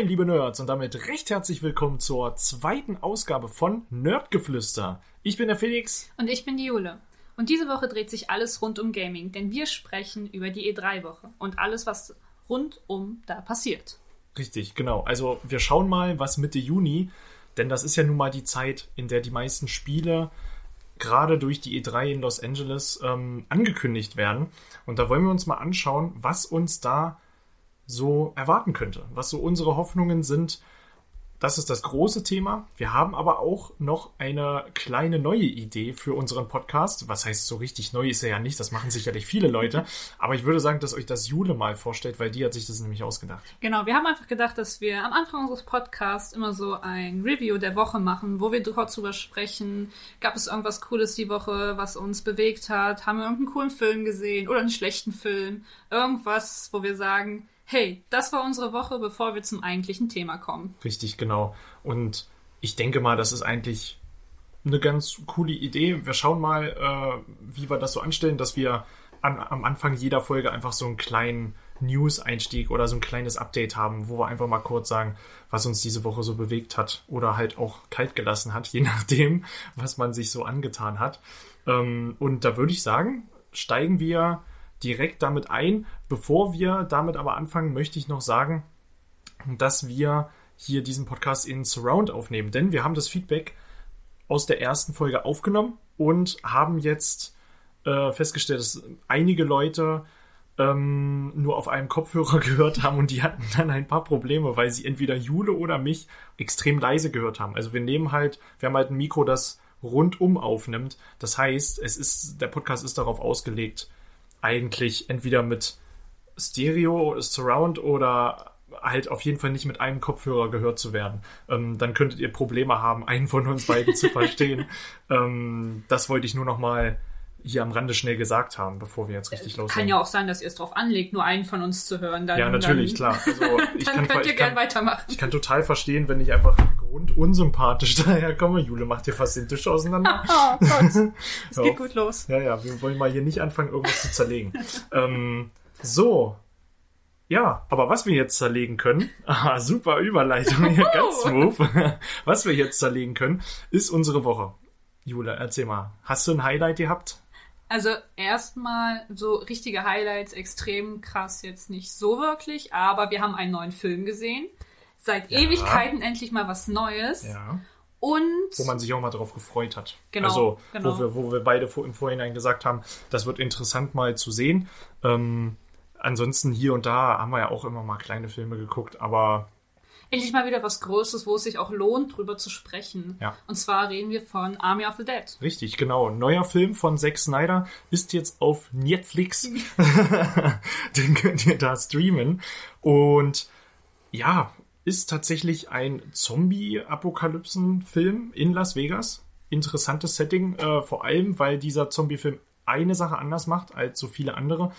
Moin liebe Nerds und damit recht herzlich willkommen zur zweiten Ausgabe von Nerdgeflüster. Ich bin der Felix. Und ich bin die Jule. Und diese Woche dreht sich alles rund um Gaming, denn wir sprechen über die E3-Woche und alles, was rundum da passiert. Richtig, genau. Also wir schauen mal, was Mitte Juni, denn das ist ja nun mal die Zeit, in der die meisten Spiele gerade durch die E3 in Los Angeles ähm, angekündigt werden. Und da wollen wir uns mal anschauen, was uns da so erwarten könnte, was so unsere Hoffnungen sind. Das ist das große Thema. Wir haben aber auch noch eine kleine neue Idee für unseren Podcast. Was heißt so richtig neu ist er ja nicht, das machen sicherlich viele Leute. Aber ich würde sagen, dass euch das Jule mal vorstellt, weil die hat sich das nämlich ausgedacht. Genau, wir haben einfach gedacht, dass wir am Anfang unseres Podcasts immer so ein Review der Woche machen, wo wir kurz drüber sprechen. Gab es irgendwas Cooles die Woche, was uns bewegt hat? Haben wir irgendeinen coolen Film gesehen oder einen schlechten Film? Irgendwas, wo wir sagen, hey, das war unsere Woche, bevor wir zum eigentlichen Thema kommen. Richtig, genau. Und ich denke mal, das ist eigentlich eine ganz coole Idee. Wir schauen mal, äh, wie wir das so anstellen, dass wir an, am Anfang jeder Folge einfach so einen kleinen News-Einstieg oder so ein kleines Update haben, wo wir einfach mal kurz sagen, was uns diese Woche so bewegt hat oder halt auch kalt gelassen hat, je nachdem, was man sich so angetan hat. Ähm, und da würde ich sagen, steigen wir direkt damit ein. Bevor wir damit aber anfangen, möchte ich noch sagen, dass wir hier diesen Podcast in Surround aufnehmen, denn wir haben das Feedback aus der ersten Folge aufgenommen und haben jetzt äh, festgestellt, dass einige Leute ähm, nur auf einem Kopfhörer gehört haben und die hatten dann ein paar Probleme, weil sie entweder Jule oder mich extrem leise gehört haben. Also wir nehmen halt, wir haben halt ein Mikro, das rundum aufnimmt. Das heißt, es ist, der Podcast ist darauf ausgelegt, eigentlich entweder mit Stereo, Surround oder halt auf jeden Fall nicht mit einem Kopfhörer gehört zu werden. Ähm, dann könntet ihr Probleme haben, einen von uns beiden zu verstehen. ähm, das wollte ich nur noch mal hier am Rande schnell gesagt haben, bevor wir jetzt richtig loslegen. Kann ja auch sein, dass ihr es drauf anlegt, nur einen von uns zu hören. Dann, ja, natürlich, dann, klar. Also, ich dann kann, könnt ihr ich gern kann, weitermachen. Ich kann total verstehen, wenn ich einfach grundunsympathisch daherkomme. Jule macht hier fast den Tisch auseinander. oh Gott, es geht gut los. Ja, ja, wir wollen mal hier nicht anfangen, irgendwas zu zerlegen. ähm, so. Ja, aber was wir jetzt zerlegen können, aha, super Überleitung hier, ganz smooth. was wir jetzt zerlegen können, ist unsere Woche. Jule, erzähl mal, hast du ein Highlight gehabt? Also erstmal so richtige Highlights, extrem krass jetzt nicht so wirklich, aber wir haben einen neuen Film gesehen. Seit Ja. Ewigkeiten endlich mal was Neues. Ja. Und Wo man sich auch mal drauf gefreut hat. Genau, Also, genau. Wo, wir, wo wir beide im Vorhinein gesagt haben, das wird interessant mal zu sehen. Ähm, ansonsten hier und da haben wir ja auch immer mal kleine Filme geguckt, aber endlich mal wieder was Größeres, wo es sich auch lohnt, drüber zu sprechen. Ja. Und zwar reden wir von Army of the Dead. Richtig, genau. Neuer Film von Zack Snyder ist jetzt auf Netflix. Den könnt ihr da streamen. Und ja, ist tatsächlich ein Zombie-Apokalypsen-Film in Las Vegas. Interessantes Setting, äh, vor allem, weil dieser Zombie-Film eine Sache anders macht als so viele andere.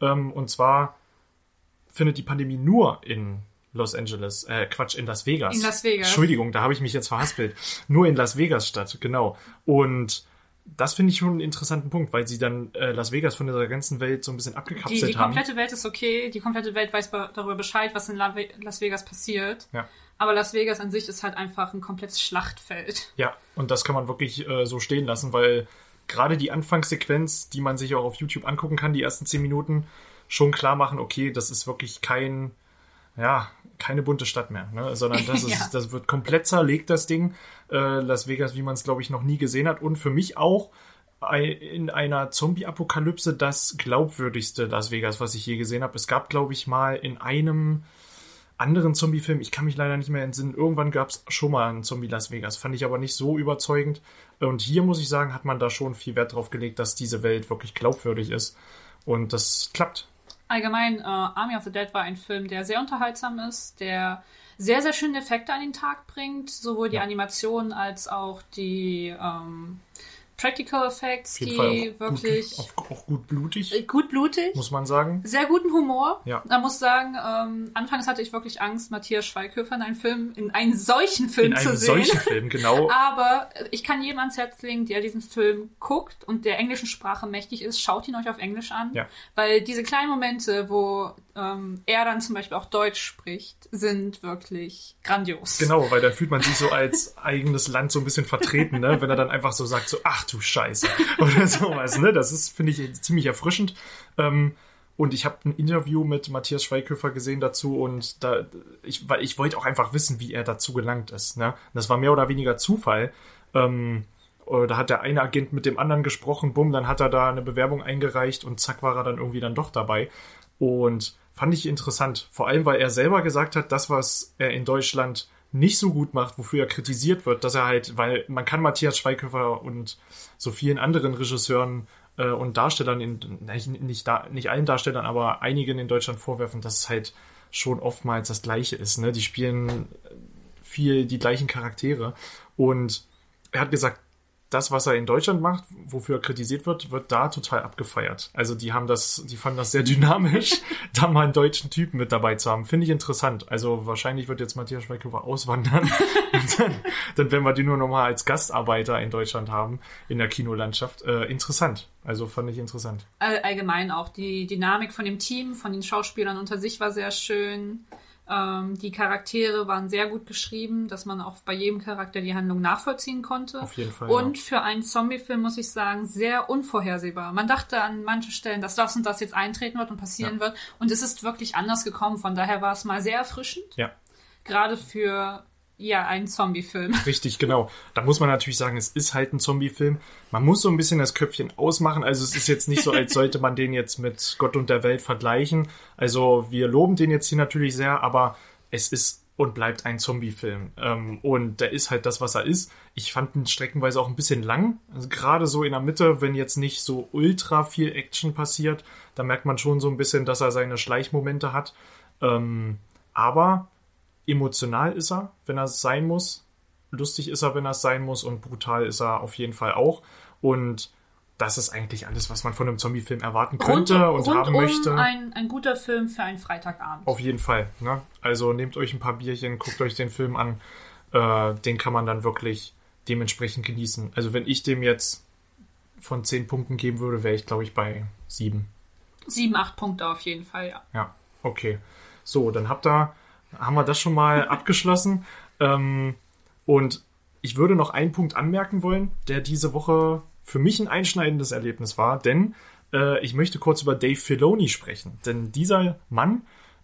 Ähm, und zwar findet die Pandemie nur in Los Angeles, äh, Quatsch, in Las Vegas. In Las Vegas. Entschuldigung, da habe ich mich jetzt verhaspelt. Nur in Las Vegas statt, genau. Und das finde ich schon einen interessanten Punkt, weil sie dann äh, Las Vegas von der ganzen Welt so ein bisschen Die, abgekapselt die haben. komplette Welt ist okay, die komplette Welt weiß be- darüber Bescheid, was in La Las Vegas passiert. Ja. Aber Las Vegas an sich ist halt einfach ein komplettes Schlachtfeld. Ja, und das kann man wirklich äh, so stehen lassen, weil gerade die Anfangssequenz, die man sich auch auf YouTube angucken kann, die ersten zehn Minuten, schon klar machen, okay, das ist wirklich kein, ja, keine bunte Stadt mehr, ne? sondern das, ist, Ja. das wird komplett zerlegt, das Ding. Äh, Las Vegas, wie man es, glaube ich, noch nie gesehen hat. Und für mich auch in einer Zombie-Apokalypse das glaubwürdigste Las Vegas, was ich je gesehen habe. Es gab, glaube ich, mal in einem anderen Zombie-Film, ich kann mich leider nicht mehr entsinnen, irgendwann gab es schon mal einen Zombie Las Vegas, fand ich aber nicht so überzeugend. Und hier muss ich sagen, hat man da schon viel Wert drauf gelegt, dass diese Welt wirklich glaubwürdig ist. Und das klappt. Allgemein, äh, Army of the Dead war ein Film, der sehr unterhaltsam ist, der sehr, sehr schöne Effekte an den Tag bringt, sowohl die Ja. Animation als auch die ähm, Practical Effects, die auch wirklich gut, auch, auch gut blutig, äh, gut blutig. muss man sagen. Sehr guten Humor. Ja. Man muss sagen, ähm, anfangs hatte ich wirklich Angst, Matthias Schweighöfer in einen Film, in einen solchen Film In zu einem sehen. solchen Film, genau. Aber ich kann jedem ans Herz legen, der diesen Film guckt und der englischen Sprache mächtig ist, schaut ihn euch auf Englisch an. Ja. Weil diese kleinen Momente, wo ähm, er dann zum Beispiel auch Deutsch spricht, sind wirklich grandios. Genau, weil dann fühlt man sich so als eigenes Land so ein bisschen vertreten, ne? wenn er dann einfach so sagt, so, ach du Scheiße, oder sowas. Ne? Das ist, finde ich, ziemlich erfrischend. Ähm, und ich habe ein Interview mit Matthias Schweighöfer gesehen dazu und da, ich, weil ich wollte auch einfach wissen, wie er dazu gelangt ist. Ne? Das war mehr oder weniger Zufall. Ähm, oder da hat der eine Agent mit dem anderen gesprochen, bumm, dann hat er da eine Bewerbung eingereicht und zack war er dann irgendwie dann doch dabei. Und fand ich interessant. Vor allem, weil er selber gesagt hat, das, was er in Deutschland nicht so gut macht, wofür er kritisiert wird, dass er halt, weil man kann Matthias Schweighöfer und so vielen anderen Regisseuren äh, und Darstellern, in, nicht, nicht, allen Darstellern, aber einigen in Deutschland vorwerfen, dass es halt schon oftmals das Gleiche ist. Ne? Die spielen viel die gleichen Charaktere. Und er hat gesagt, das, was er in Deutschland macht, wofür er kritisiert wird, wird da total abgefeiert. Also die haben das, die fanden das sehr dynamisch, da mal einen deutschen Typen mit dabei zu haben. Finde ich interessant. Also wahrscheinlich wird jetzt Matthias Schweighöfer auswandern. Dann, dann werden wir die nur noch mal als Gastarbeiter in Deutschland haben, in der Kinolandschaft. Äh, interessant. Also fand ich interessant. All, allgemein auch die Dynamik von dem Team, von den Schauspielern unter sich war sehr schön. Ähm, die Charaktere waren sehr gut geschrieben, dass man auch bei jedem Charakter die Handlung nachvollziehen konnte. Auf jeden Fall, Und ja. für einen Zombie-Film muss ich sagen, sehr unvorhersehbar. Man dachte an manchen Stellen, dass das und das jetzt eintreten wird und passieren Ja. wird. Und es ist wirklich anders gekommen. Von daher war es mal sehr erfrischend. Ja. Gerade für ja einen Zombie-Film. Richtig, genau. Da muss man natürlich sagen, es ist halt ein Zombie-Film. Man muss so ein bisschen das Köpfchen ausmachen. Also es ist jetzt nicht so, als sollte man den jetzt mit Gott und der Welt vergleichen. Also wir loben den jetzt hier natürlich sehr, aber es ist und bleibt ein Zombie-Film. Ähm, und der ist halt das, was er ist. Ich fand ihn streckenweise auch ein bisschen lang. Also gerade so in der Mitte, wenn jetzt nicht so ultra viel Action passiert, da merkt man schon so ein bisschen, dass er seine Schleichmomente hat. Ähm, aber emotional ist er, wenn er sein muss. Lustig ist er, wenn er sein muss. Und brutal ist er auf jeden Fall auch. Und das ist eigentlich alles, was man von einem Zombie-Film erwarten könnte und haben rundum möchte. Ein, ein guter Film für einen Freitagabend. Auf jeden Fall. Ne? Also nehmt euch ein paar Bierchen, guckt euch den Film an. Äh, den kann man dann wirklich dementsprechend genießen. Also wenn ich dem jetzt von 10 Punkten geben würde, wäre ich, glaube ich, bei 7. Sieben, acht Punkte auf jeden Fall, ja. Ja, okay. So, dann habt ihr, haben wir das schon mal abgeschlossen. Ähm, und ich würde noch einen Punkt anmerken wollen, der diese Woche für mich ein einschneidendes Erlebnis war, denn äh, ich möchte kurz über Dave Filoni sprechen. Denn dieser Mann,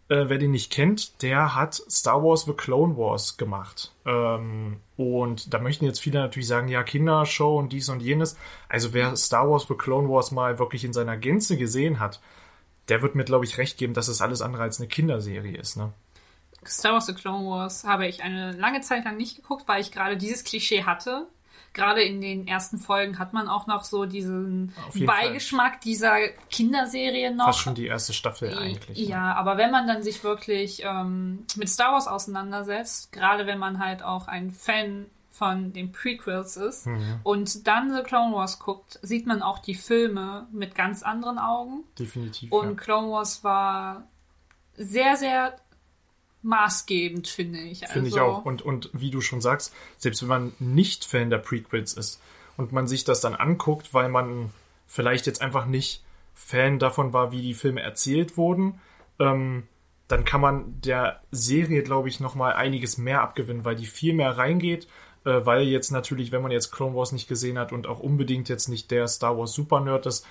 äh, wer den nicht kennt, der hat Star Wars The Clone Wars gemacht. Ähm, und da möchten jetzt viele natürlich sagen, ja, Kindershow und dies und jenes. Also wer Star Wars The Clone Wars mal wirklich in seiner Gänze gesehen hat, der wird mir, glaube ich, recht geben, dass es alles andere als eine Kinderserie ist. Ne? Star Wars The Clone Wars habe ich eine lange Zeit lang nicht geguckt, weil ich gerade dieses Klischee hatte. Gerade in den ersten Folgen hat man auch noch so diesen Beigeschmack dieser Kinderserie noch. Fast schon die erste Staffel eigentlich. ne? Ja, aber wenn man dann sich wirklich ähm, mit Star Wars auseinandersetzt, gerade wenn man halt auch ein Fan von den Prequels ist Mhm. und dann The Clone Wars guckt, sieht man auch die Filme mit ganz anderen Augen. Definitiv. Und ja. Clone Wars war sehr, sehr maßgebend, finde ich. Finde ich Also, auch. Und, und wie du schon sagst, selbst wenn man nicht Fan der Prequels ist und man sich das dann anguckt, weil man vielleicht jetzt einfach nicht Fan davon war, wie die Filme erzählt wurden, ähm, dann kann man der Serie, glaube ich, nochmal einiges mehr abgewinnen, weil die viel mehr reingeht, äh, weil jetzt natürlich, wenn man jetzt Clone Wars nicht gesehen hat und auch unbedingt jetzt nicht der Star Wars Super Nerd ist,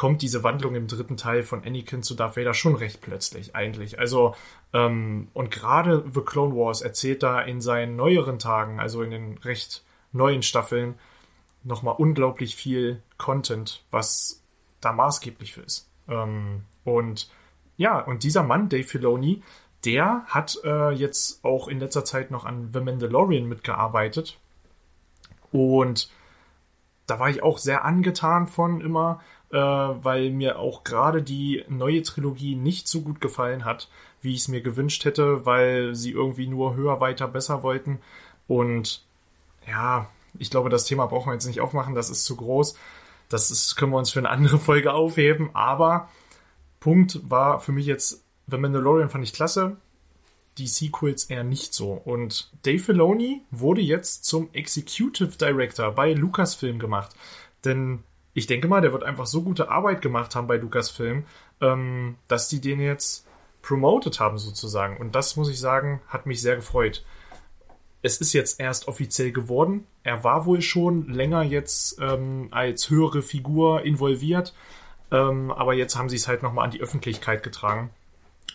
kommt diese Wandlung im dritten Teil von Anakin zu Darth Vader schon recht plötzlich eigentlich. Also ähm, und gerade The Clone Wars erzählt da in seinen neueren Tagen, also in den recht neuen Staffeln, nochmal unglaublich viel Content, was da maßgeblich für ist. Ähm, und ja, und dieser Mann, Dave Filoni, der hat äh, jetzt auch in letzter Zeit noch an The Mandalorian mitgearbeitet. Und da war ich auch sehr angetan von immer. Äh, weil mir auch gerade die neue Trilogie nicht so gut gefallen hat, wie ich es mir gewünscht hätte, weil sie irgendwie nur höher, weiter, besser wollten. Und ja, ich glaube, das Thema brauchen wir jetzt nicht aufmachen, das ist zu groß. Das ist, können wir uns für eine andere Folge aufheben. Aber Punkt war für mich jetzt, The Mandalorian fand ich klasse, die Sequels eher nicht so. Und Dave Filoni wurde jetzt zum Executive Director bei Lucasfilm gemacht. Denn ich denke mal, der wird einfach so gute Arbeit gemacht haben bei Lucasfilm, ähm, dass die den jetzt promoted haben sozusagen. Und das muss ich sagen, hat mich sehr gefreut. Es ist jetzt erst offiziell geworden. Er war wohl schon länger jetzt ähm, als höhere Figur involviert. Ähm, aber jetzt haben sie es halt nochmal an die Öffentlichkeit getragen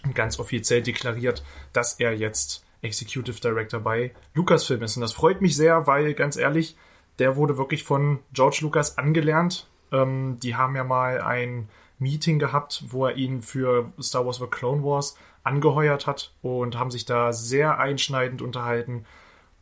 und ganz offiziell deklariert, dass er jetzt Executive Director bei Lucasfilm ist. Und das freut mich sehr, weil ganz ehrlich, der wurde wirklich von George Lucas angelernt. Ähm, die haben ja mal ein Meeting gehabt, wo er ihn für Star Wars The Clone Wars angeheuert hat und haben sich da sehr einschneidend unterhalten.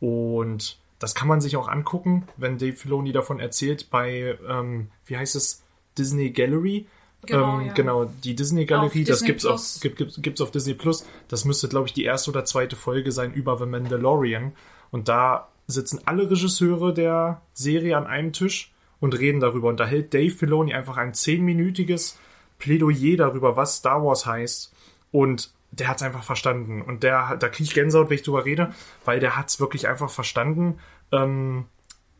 Und das kann man sich auch angucken, wenn Dave Filoni davon erzählt bei, ähm, wie heißt es, Disney Gallery. Genau, ähm, ja. genau die Disney Galerie, Auf das Disney gibt's auf, gibt, gibt, gibt's auf Disney Plus. Das müsste, glaube ich, die erste oder zweite Folge sein über The Mandalorian. Und da sitzen alle Regisseure der Serie an einem Tisch und reden darüber. Und da hält Dave Filoni einfach ein zehnminütiges Plädoyer darüber, was Star Wars heißt. Und der hat's einfach verstanden. Und der, da kriege ich Gänsehaut, wenn ich drüber rede, weil der hat's wirklich einfach verstanden. Ähm,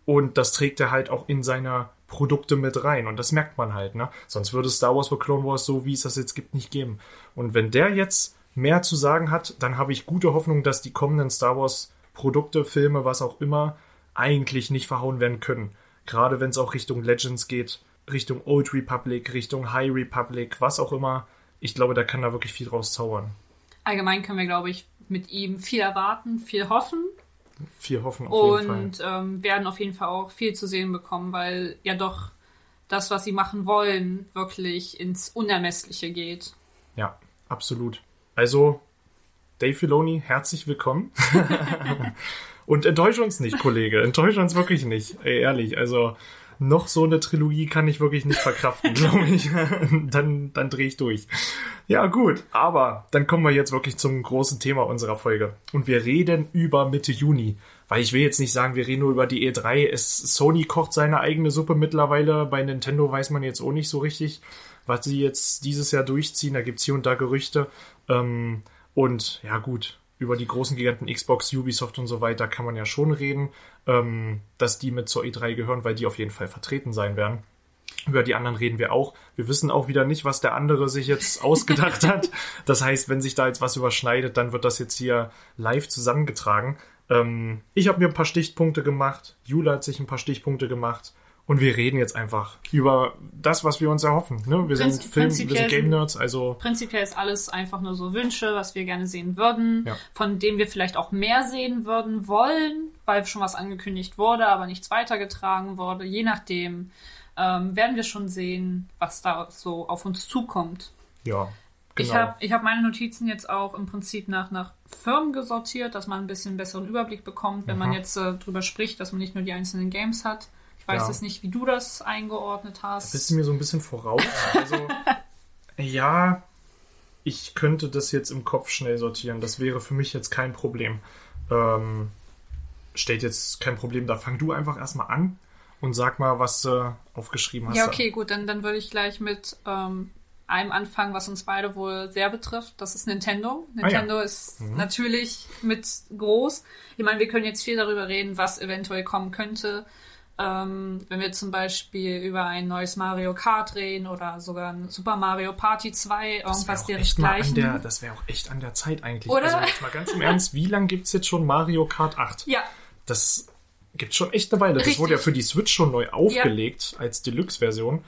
und das trägt er halt auch in seine Produkte mit rein. Und das merkt man halt, ne? Sonst würde Star Wars für Clone Wars so, wie es das jetzt gibt, nicht geben. Und wenn der jetzt mehr zu sagen hat, dann habe ich gute Hoffnung, dass die kommenden Star Wars Produkte, Filme, was auch immer, eigentlich nicht verhauen werden können. Gerade wenn es auch Richtung Legends geht, Richtung Old Republic, Richtung High Republic, was auch immer. Ich glaube, da kann da wirklich viel draus zaubern. Allgemein können wir, glaube ich, mit ihm viel erwarten, viel hoffen Viel hoffen auf jeden Fall. und ähm, werden auf jeden Fall auch viel zu sehen bekommen, weil ja doch das, was sie machen wollen, wirklich ins Unermessliche geht. Ja, absolut. Also, Dave Filoni, herzlich willkommen. Und enttäusche uns nicht, Kollege. Enttäusche uns wirklich nicht. Ey, ehrlich, also noch so eine Trilogie kann ich wirklich nicht verkraften, glaube ich. dann dann drehe ich durch. Ja, gut. Aber dann kommen wir jetzt wirklich zum großen Thema unserer Folge. Und wir reden über Mitte Juni. Weil ich will jetzt nicht sagen, wir reden nur über die E3. Es, Sony kocht seine eigene Suppe mittlerweile. Bei Nintendo weiß man jetzt auch nicht so richtig, was sie jetzt dieses Jahr durchziehen. Da gibt's hier und da Gerüchte. Ähm, und ja gut, über die großen Giganten Xbox, Ubisoft und so weiter kann man ja schon reden, ähm, dass die mit zur E3 gehören, weil die auf jeden Fall vertreten sein werden. Über die anderen reden wir auch. Wir wissen auch wieder nicht, was der andere sich jetzt ausgedacht hat. Das heißt, wenn sich da jetzt was überschneidet, dann wird das jetzt hier live zusammengetragen. Ähm, ich habe mir ein paar Stichpunkte gemacht. Jula hat sich ein paar Stichpunkte gemacht. Und wir reden jetzt einfach über das, was wir uns erhoffen. Ne? Wir sind Prinzip- Film, wir sind prinzipiell Game sind- Nerds, also Prinzipiell ist alles einfach nur so Wünsche, was wir gerne sehen würden, Ja. von denen wir vielleicht auch mehr sehen würden wollen, weil schon was angekündigt wurde, aber nichts weitergetragen wurde. Je nachdem ähm, werden wir schon sehen, was da so auf uns zukommt. ja. Genau. Ich habe ich hab meine Notizen jetzt auch im Prinzip nach, nach Firmen gesortiert, dass man ein bisschen besseren Überblick bekommt, wenn man Mhm. jetzt äh, drüber spricht, dass man nicht nur die einzelnen Games hat. Ich weiß Ja. jetzt nicht, wie du das eingeordnet hast. Bist du mir so ein bisschen voraus? Also, ja, ich könnte das jetzt im Kopf schnell sortieren. Das wäre für mich jetzt kein Problem. Ähm, stellt jetzt kein Problem dar. Fang du einfach erstmal an und sag mal, was du aufgeschrieben hast. Ja, okay, gut, dann, dann würde ich gleich mit ähm, einem anfangen, was uns beide wohl sehr betrifft. Das ist Nintendo. Ah, Nintendo ist natürlich mit groß. Ich meine, wir können jetzt viel darüber reden, was eventuell kommen könnte. Ähm, wenn wir zum Beispiel über ein neues Mario Kart reden oder sogar ein Super Mario Party 2, Das irgendwas wäre deresgleichen. der- das wär auch echt an der Zeit eigentlich. Oder? Also jetzt mal ganz im Ernst, wie lange gibt's jetzt schon Mario Kart 8? ja, Das gibt's schon echt eine Weile. Das Richtig. wurde ja für die Switch schon neu aufgelegt als Deluxe-Version.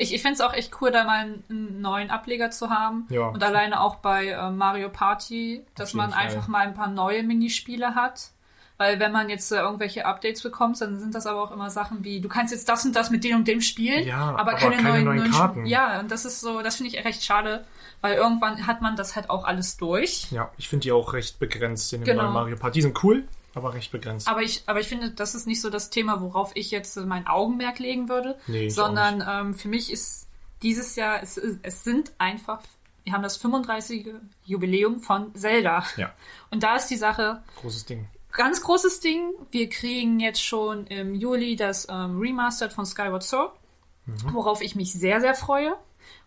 ich, ich finde es auch echt cool, da mal einen, neuen Ableger zu haben. Ja. Und alleine auch bei äh, Mario Party, dass man Fall. einfach mal ein paar neue Minispiele hat. Weil wenn man jetzt äh, irgendwelche Updates bekommt, dann sind das aber auch immer Sachen wie, du kannst jetzt das und das mit dem und dem spielen, Ja, aber, aber keine, keine neuen, neuen neuen Karten. Sp- Ja, und das ist so, das finde ich recht schade, weil irgendwann hat man das halt auch alles durch. Ja, ich finde die auch recht begrenzt in dem Genau. neuen Mario Party. Die sind cool, aber recht begrenzt. Aber ich, aber ich finde, das ist nicht so das Thema, worauf ich jetzt äh, mein Augenmerk legen würde, Nee, sondern ähm, für mich ist dieses Jahr, es, es sind einfach, wir haben das 35. Jubiläum von Zelda. Ja, Und da ist die Sache, großes Ding. Ganz großes Ding. Wir kriegen jetzt schon im Juli das ähm, Remastered von Skyward Sword, worauf ich mich sehr, sehr freue.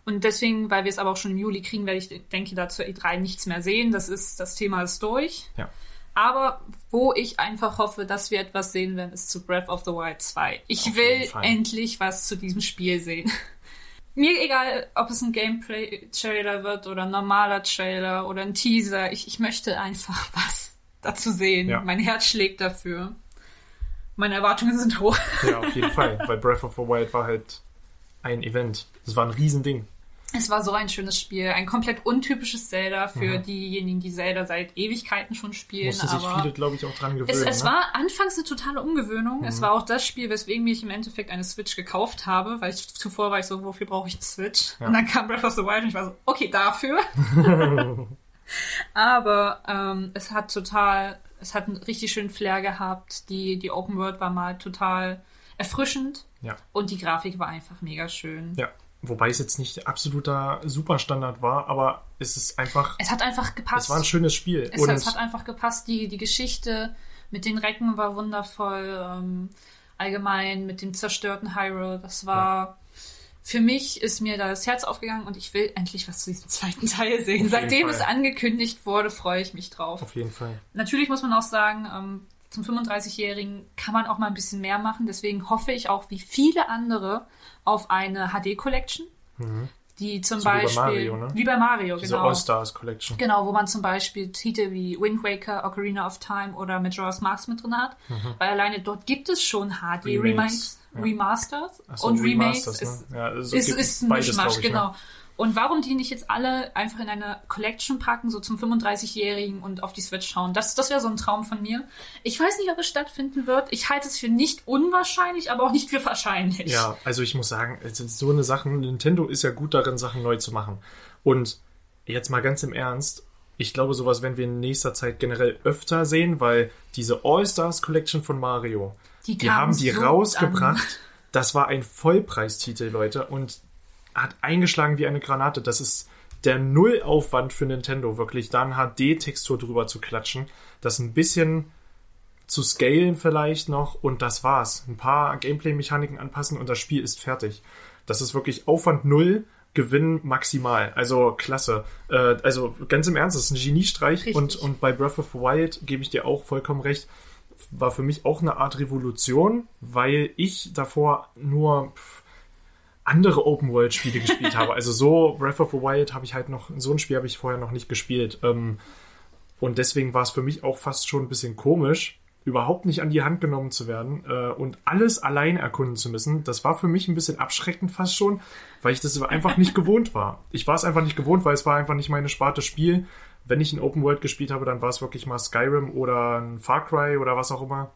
Und deswegen, weil wir es aber auch schon im Juli kriegen, werde ich, denke, da zur E3 nichts mehr sehen. Das ist, das Thema ist durch. Ja. Aber wo ich einfach hoffe, dass wir etwas sehen werden, ist zu Breath of the Wild 2. Ich Auf will endlich was zu diesem Spiel sehen. Mir egal, ob es ein Gameplay-Trailer wird oder ein normaler Trailer oder ein Teaser. Ich, ich möchte einfach was dazu sehen. Ja. Mein Herz schlägt dafür. Meine Erwartungen sind hoch. Ja, auf jeden Fall. Weil Breath of the Wild war halt ein Event. Das war ein Riesending. Es war so ein schönes Spiel. Ein komplett untypisches Zelda für diejenigen, die Zelda seit Ewigkeiten schon spielen. Mussten sich viele, glaube ich, auch dran gewöhnen. Es, es ne? war anfangs eine totale Umgewöhnung. Es war auch das Spiel, weswegen ich im Endeffekt eine Switch gekauft habe, weil ich zuvor war ich so, wofür brauche ich eine Switch? Und dann kam Breath of the Wild und ich war so, okay, dafür. Aber ähm, es hat total, es hat einen richtig schönen Flair gehabt. Die, die Open World war mal total erfrischend Ja. und die Grafik war einfach mega schön. ja. Wobei es jetzt nicht absoluter Superstandard war, aber es ist einfach, Es hat einfach gepasst. es war ein schönes Spiel. Es, es hat einfach gepasst. Die, die Geschichte mit den Recken war wundervoll. Ähm, allgemein mit dem zerstörten Hyrule. Das war. Für mich ist mir da das Herz aufgegangen und ich will endlich was zu diesem zweiten Teil sehen. jeden Seitdem es angekündigt wurde, freue ich mich drauf. auf jeden Fall. Natürlich muss man auch sagen, ähm, zum 35-Jährigen kann man auch mal ein bisschen mehr machen. Deswegen hoffe ich auch, wie viele andere, auf eine HD-Collection, die zum Mhm. So wie bei Beispiel. Mario, ne? Wie bei Mario, Diese genau. All-Stars Collection. Genau, wo man zum Beispiel Titel wie Wind Waker, Ocarina of Time oder Majora's Mask mit drin hat. Weil alleine dort gibt es schon HD Mhm. Remakes, Remakes, ja. Remasters so, und Remakes. Remasters, Ist, ne? Ja, also ist, ist ein beides, Mischmasch, ne? genau. Und warum die nicht jetzt alle einfach in eine Collection packen, so zum 35-Jährigen und auf die Switch schauen? Das, das wäre so ein Traum von mir. Ich weiß nicht, ob es stattfinden wird. Ich halte es für nicht unwahrscheinlich, aber auch nicht für wahrscheinlich. Ja, also ich muss sagen, so eine Sache, Nintendo ist ja gut darin, Sachen neu zu machen. Und jetzt mal ganz im Ernst, ich glaube, sowas werden wir in nächster Zeit generell öfter sehen, weil diese All-Stars Collection von Mario, Die die haben die so rausgebracht. Das war ein Vollpreistitel, Leute, und hat eingeschlagen wie eine Granate. Das ist der Nullaufwand für Nintendo, wirklich da eine HD-Textur drüber zu klatschen, das ein bisschen zu scalen vielleicht noch und das war's. Ein paar Gameplay-Mechaniken anpassen und das Spiel ist fertig. Das ist wirklich Aufwand null, Gewinn maximal. Also klasse. Äh, also ganz im Ernst, das ist ein Geniestreich Richtig. und, und bei Breath of the Wild gebe ich dir auch vollkommen recht. War für mich auch eine Art Revolution, weil ich davor nur andere Open-World-Spiele gespielt habe. Also so Breath of the Wild habe ich halt noch, so ein Spiel habe ich vorher noch nicht gespielt. Ähm, und deswegen war es für mich auch fast schon ein bisschen komisch, überhaupt nicht an die Hand genommen zu werden äh, und alles allein erkunden zu müssen. Das war für mich ein bisschen abschreckend fast schon, weil ich das einfach nicht gewohnt war. Ich war es einfach nicht gewohnt, weil es war einfach nicht meine Sparte Spiel. Wenn ich ein Open World gespielt habe, dann war es wirklich mal Skyrim oder ein Far Cry oder was auch immer.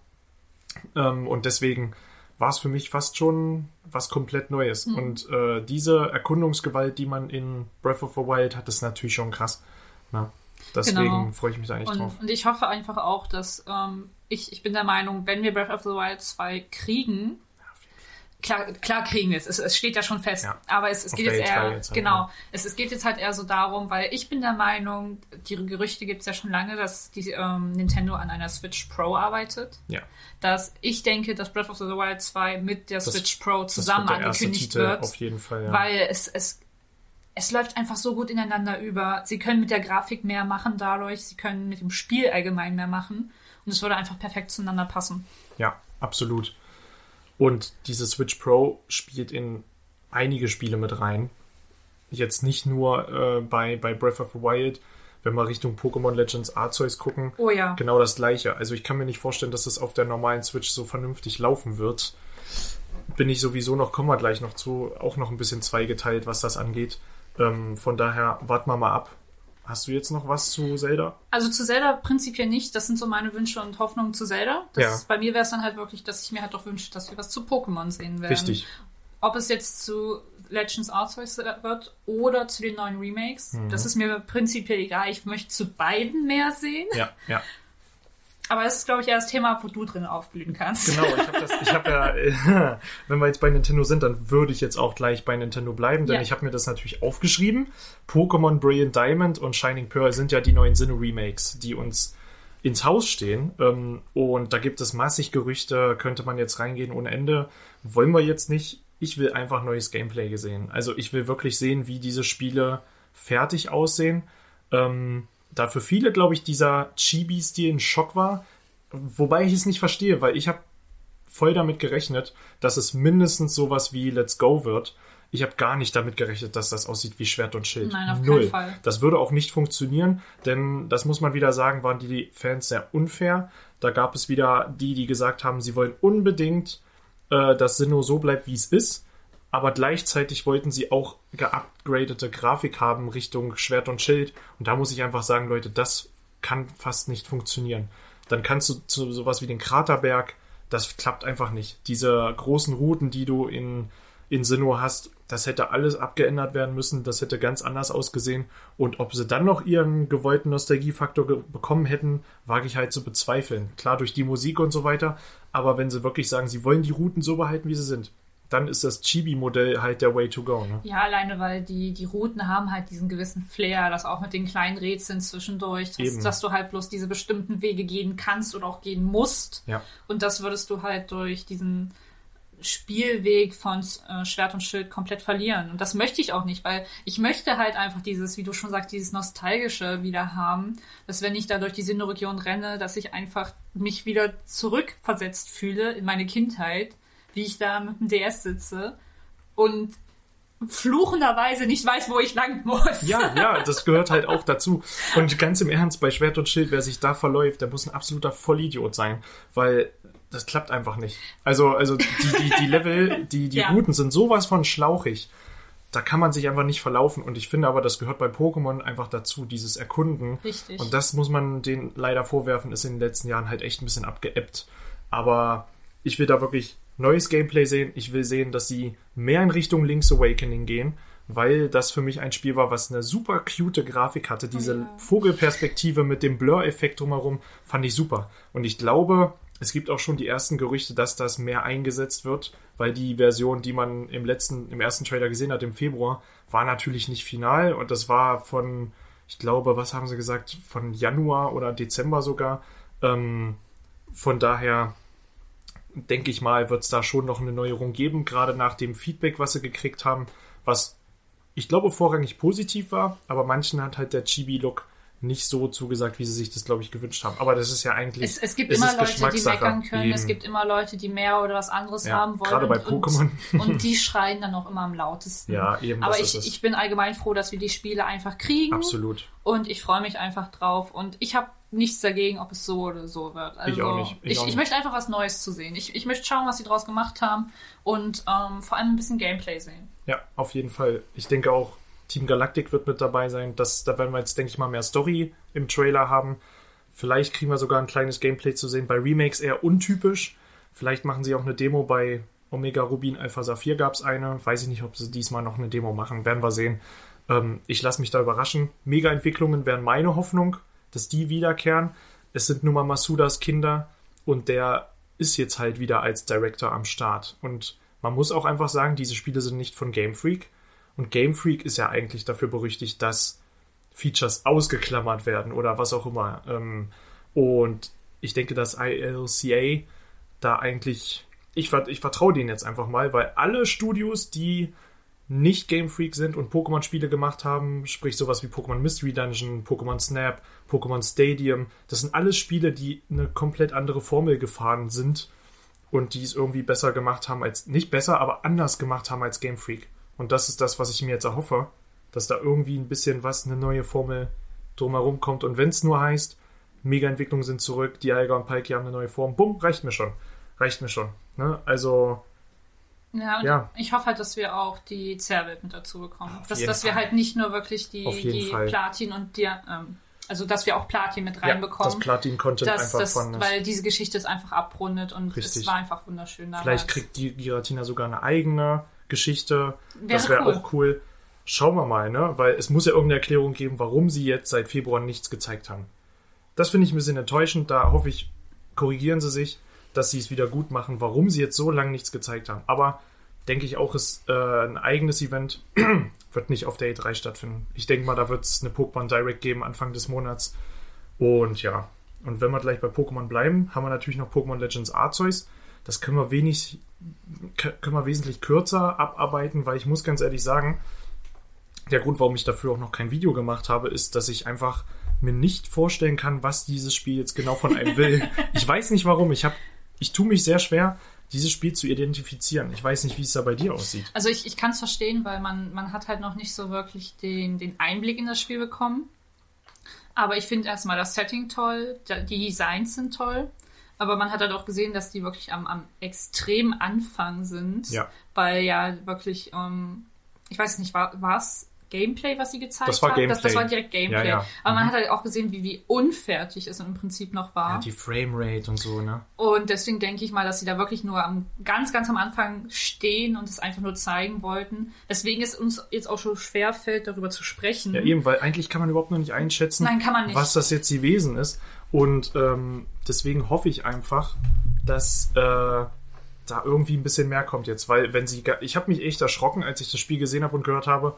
Ähm, und deswegen war es für mich fast schon was komplett Neues. Und äh, diese Erkundungsgewalt, die man in Breath of the Wild hat, ist natürlich schon krass. Na? Deswegen Genau. freue ich mich da eigentlich drauf. Und, und ich hoffe einfach auch, dass ähm, ich, ich bin der Meinung, wenn wir Breath of the Wild 2 kriegen, klar, klar kriegen wir es. es, es steht ja schon fest, Ja. aber es, es geht jetzt der E3 eher, jetzt halt, genau, ja. es, es geht jetzt halt eher so darum, weil ich bin der Meinung, die Gerüchte gibt es ja schon lange, dass die, ähm, Nintendo an einer Switch Pro arbeitet. Ja. Dass ich denke, dass Breath of the Wild 2 mit der Das- Switch Pro zusammen wird angekündigt wird auf jeden Fall, ja. weil es, es, es läuft einfach so gut ineinander über. Sie können mit der Grafik mehr machen dadurch, sie können mit dem Spiel allgemein mehr machen und es würde einfach perfekt zueinander passen. Ja, absolut. Und diese Switch Pro spielt in einige Spiele mit rein. Jetzt nicht nur äh, bei, bei Breath of the Wild, wenn wir Richtung Pokémon Legends Arceus gucken. Oh ja. Genau das gleiche. Also ich kann mir nicht vorstellen, dass es auf der normalen Switch so vernünftig laufen wird. Bin ich sowieso noch, kommen wir gleich noch zu, auch noch ein bisschen zweigeteilt, was das angeht. Ähm, von daher warten wir mal ab. Hast du jetzt noch was zu Zelda? Also zu Zelda prinzipiell nicht. Das sind so meine Wünsche und Hoffnungen zu Zelda. Das, Ja. Bei mir wäre es dann halt wirklich, dass ich mir halt auch wünsche, dass wir was zu Pokémon sehen werden. Richtig. Ob es jetzt zu Legends Arceus wird oder zu den neuen Remakes, Mhm. das ist mir prinzipiell egal. Ich möchte zu beiden mehr sehen. Ja, ja. Aber das ist, glaube ich, eher das Thema, wo du drin aufblühen kannst. Genau, ich habe das, ich habe ja, wenn wir jetzt bei Nintendo sind, dann würde ich jetzt auch gleich bei Nintendo bleiben, denn Ja. ich habe mir das natürlich aufgeschrieben. Pokémon Brilliant Diamond und Shining Pearl sind ja die neuen Sinnoh Remakes, die uns ins Haus stehen. Ähm, und da gibt es massig Gerüchte, könnte man jetzt reingehen ohne Ende. Wollen wir jetzt nicht. Ich will einfach neues Gameplay sehen. Also ich will wirklich sehen, wie diese Spiele fertig aussehen. Ähm, da für viele, glaube ich, dieser Chibi-Stil ein Schock war. Wobei ich es nicht verstehe, weil ich habe voll damit gerechnet, dass es mindestens sowas wie Let's Go wird. Ich habe gar nicht damit gerechnet, dass das aussieht wie Schwert und Schild. Nein, auf keinen Null. Fall. Das würde auch nicht funktionieren, denn das muss man wieder sagen, waren die Fans sehr unfair. Da gab es wieder die, die gesagt haben, sie wollen unbedingt, äh, dass Sinnoh so bleibt, wie es ist. Aber gleichzeitig wollten sie auch geupgradete Grafik haben Richtung Schwert und Schild. Und da muss ich einfach sagen, Leute, das kann fast nicht funktionieren. Dann kannst du zu sowas wie den Kraterberg, das klappt einfach nicht. Diese großen Routen, die du in, in Sinnoh hast, das hätte alles abgeändert werden müssen, das hätte ganz anders ausgesehen. Und ob sie dann noch ihren gewollten Nostalgiefaktor ge bekommen hätten, wage ich halt zu bezweifeln. Klar, durch die Musik und so weiter, aber wenn sie wirklich sagen, sie wollen die Routen so behalten, wie sie sind, dann ist das Chibi-Modell halt der Way to go. Ne? Ja, alleine, weil die, die Routen haben halt diesen gewissen Flair, das auch mit den kleinen Rätseln zwischendurch, dass, dass du halt bloß diese bestimmten Wege gehen kannst oder auch gehen musst. Ja. Und das würdest du halt durch diesen Spielweg von äh, Schwert und Schild komplett verlieren. Und das möchte ich auch nicht, weil ich möchte halt einfach dieses, wie du schon sagst, dieses Nostalgische wieder haben, dass wenn ich da durch die Sinnoh-Region renne, dass ich einfach mich wieder zurückversetzt fühle in meine Kindheit, wie ich da mit dem DS sitze und fluchenderweise nicht weiß, wo ich lang muss. Ja, ja, das gehört halt auch dazu. Und ganz im Ernst, bei Schwert und Schild, wer sich da verläuft, der muss ein absoluter Vollidiot sein, weil das klappt einfach nicht. Also, also die, die, die Level, die, die Ja. Routen sind sowas von schlauchig. Da kann man sich einfach nicht verlaufen. Und ich finde aber, das gehört bei Pokémon einfach dazu, dieses Erkunden. Richtig. Und das muss man denen leider vorwerfen, ist in den letzten Jahren halt echt ein bisschen abgeebbt. Aber ich will da wirklich neues Gameplay sehen. Ich will sehen, dass sie mehr in Richtung Link's Awakening gehen, weil das für mich ein Spiel war, was eine super cute Grafik hatte. Diese Ja. Vogelperspektive mit dem Blur-Effekt drumherum fand ich super. Und ich glaube, es gibt auch schon die ersten Gerüchte, dass das mehr eingesetzt wird, weil die Version, die man im letzten, im ersten Trailer gesehen hat, im Februar, war natürlich nicht final und das war von, ich glaube, was haben sie gesagt, von Januar oder Dezember sogar. Ähm, von daher denke ich mal, wird es da schon noch eine Neuerung geben, gerade nach dem Feedback, was sie gekriegt haben, was ich glaube vorrangig positiv war, aber manchen hat halt der Chibi-Look nicht so zugesagt, wie sie sich das, glaube ich, gewünscht haben. Aber das ist ja eigentlich. Es, es gibt es immer Leute, die meckern können. Es Eben. gibt immer Leute, die mehr oder was anderes Ja, haben wollen. gerade bei Pokémon. Und, und die schreien dann auch immer am lautesten. Ja, eben, Aber ich, es. ich bin allgemein froh, dass wir die Spiele einfach kriegen. Absolut. Und ich freue mich einfach drauf. Und ich habe nichts dagegen, ob es so oder so wird. Also, Ich auch nicht. Ich Ich, auch ich, nicht. möchte einfach was Neues zu sehen. Ich, ich möchte schauen, was sie draus gemacht haben. Und ähm, vor allem ein bisschen Gameplay sehen. Ja, auf jeden Fall. Ich denke auch, Team Galactic wird mit dabei sein. Das, da werden wir jetzt, denke ich mal, mehr Story im Trailer haben. Vielleicht kriegen wir sogar ein kleines Gameplay zu sehen. Bei Remakes eher untypisch. Vielleicht machen sie auch eine Demo bei Omega Rubin Alpha Saphir gab es eine. Weiß ich nicht, ob sie diesmal noch eine Demo machen. Werden wir sehen. Ähm, ich lasse mich da überraschen. Mega-Entwicklungen wären meine Hoffnung, dass die wiederkehren. Es sind nun mal Masudas Kinder und der ist jetzt halt wieder als Director am Start. Und man muss auch einfach sagen, diese Spiele sind nicht von Game Freak. Und Game Freak ist ja eigentlich dafür berüchtigt, dass Features ausgeklammert werden oder was auch immer. Ähm, und ich denke, dass ILCA da eigentlich. Ich, ich vertraue denen jetzt einfach mal, weil alle Studios, die nicht Game Freak sind und Pokémon-Spiele gemacht haben, sprich sowas wie Pokémon Mystery Dungeon, Pokémon Snap, Pokémon Stadium, das sind alles Spiele, die eine komplett andere Formel gefahren sind und die es irgendwie besser gemacht haben als, nicht besser, aber anders gemacht haben als Game Freak. Und das ist das, was ich mir jetzt erhoffe, dass da irgendwie ein bisschen was, eine neue Formel drumherum kommt. Und wenn es nur heißt, Mega-Entwicklungen sind zurück, die Alga und Palkia haben eine neue Form, bumm, reicht mir schon. Reicht mir schon. Ne? Also, Ja, und Ja. ich hoffe halt, dass wir auch die Zerrwelt mit dazu bekommen. Dass, dass wir halt nicht nur wirklich die, die Fall. Platin und die, ähm, also dass wir auch Platin mit ja, reinbekommen. das Platin-Content einfach das, von ist. weil diese Geschichte ist einfach abrundet und Richtig. es war einfach wunderschön damals. Vielleicht kriegt die Giratina sogar eine eigene Geschichte. das Wäre wäre cool. auch cool. Schauen wir mal, ne? Weil es muss ja irgendeine Erklärung geben, warum sie jetzt seit Februar nichts gezeigt haben. Das finde ich ein bisschen enttäuschend. Da hoffe ich korrigieren sie sich, dass sie es wieder gut machen, warum sie jetzt so lange nichts gezeigt haben. Aber denke ich auch, ist äh, ein eigenes Event wird nicht auf der E3 stattfinden. Ich denke mal, da wird es eine Pokémon Direct geben Anfang des Monats. Und ja, und wenn wir gleich bei Pokémon bleiben, haben wir natürlich noch Pokémon Legends Arceus. Das können wir wenig, können wir wesentlich kürzer abarbeiten, weil ich muss ganz ehrlich sagen, der Grund, warum ich dafür auch noch kein Video gemacht habe, ist, dass ich einfach mir nicht vorstellen kann, was dieses Spiel jetzt genau von einem will. ich weiß nicht warum. Ich habe, ich tue mich sehr schwer, dieses Spiel zu identifizieren. Ich weiß nicht, wie es da bei dir aussieht. Also ich, ich kann es verstehen, weil man, man hat halt noch nicht so wirklich den, den Einblick in das Spiel bekommen. Aber ich finde erstmal das Setting toll, die Designs sind toll. Aber man hat halt auch gesehen, dass die wirklich am, am extremen Anfang sind. Ja. Weil ja wirklich, ähm, ich weiß nicht, war es Gameplay, was sie gezeigt das war. Gameplay. Das, das war direkt Gameplay. Ja, ja. Aber mhm. man hat halt auch gesehen, wie, wie unfertig es im Prinzip noch war. Ja, die Framerate und so, ne? Und deswegen denke ich mal, dass sie da wirklich nur am, ganz, ganz am Anfang stehen und es einfach nur zeigen wollten. Deswegen ist uns jetzt auch schon schwer fällt, darüber zu sprechen. Ja, eben, weil eigentlich kann man überhaupt noch nicht einschätzen, Nein, kann man nicht. was das jetzt gewesen ist. Und ähm, deswegen hoffe ich einfach, dass äh, da irgendwie ein bisschen mehr kommt jetzt, weil wenn sie, ich habe mich echt erschrocken, als ich das Spiel gesehen habe und gehört habe,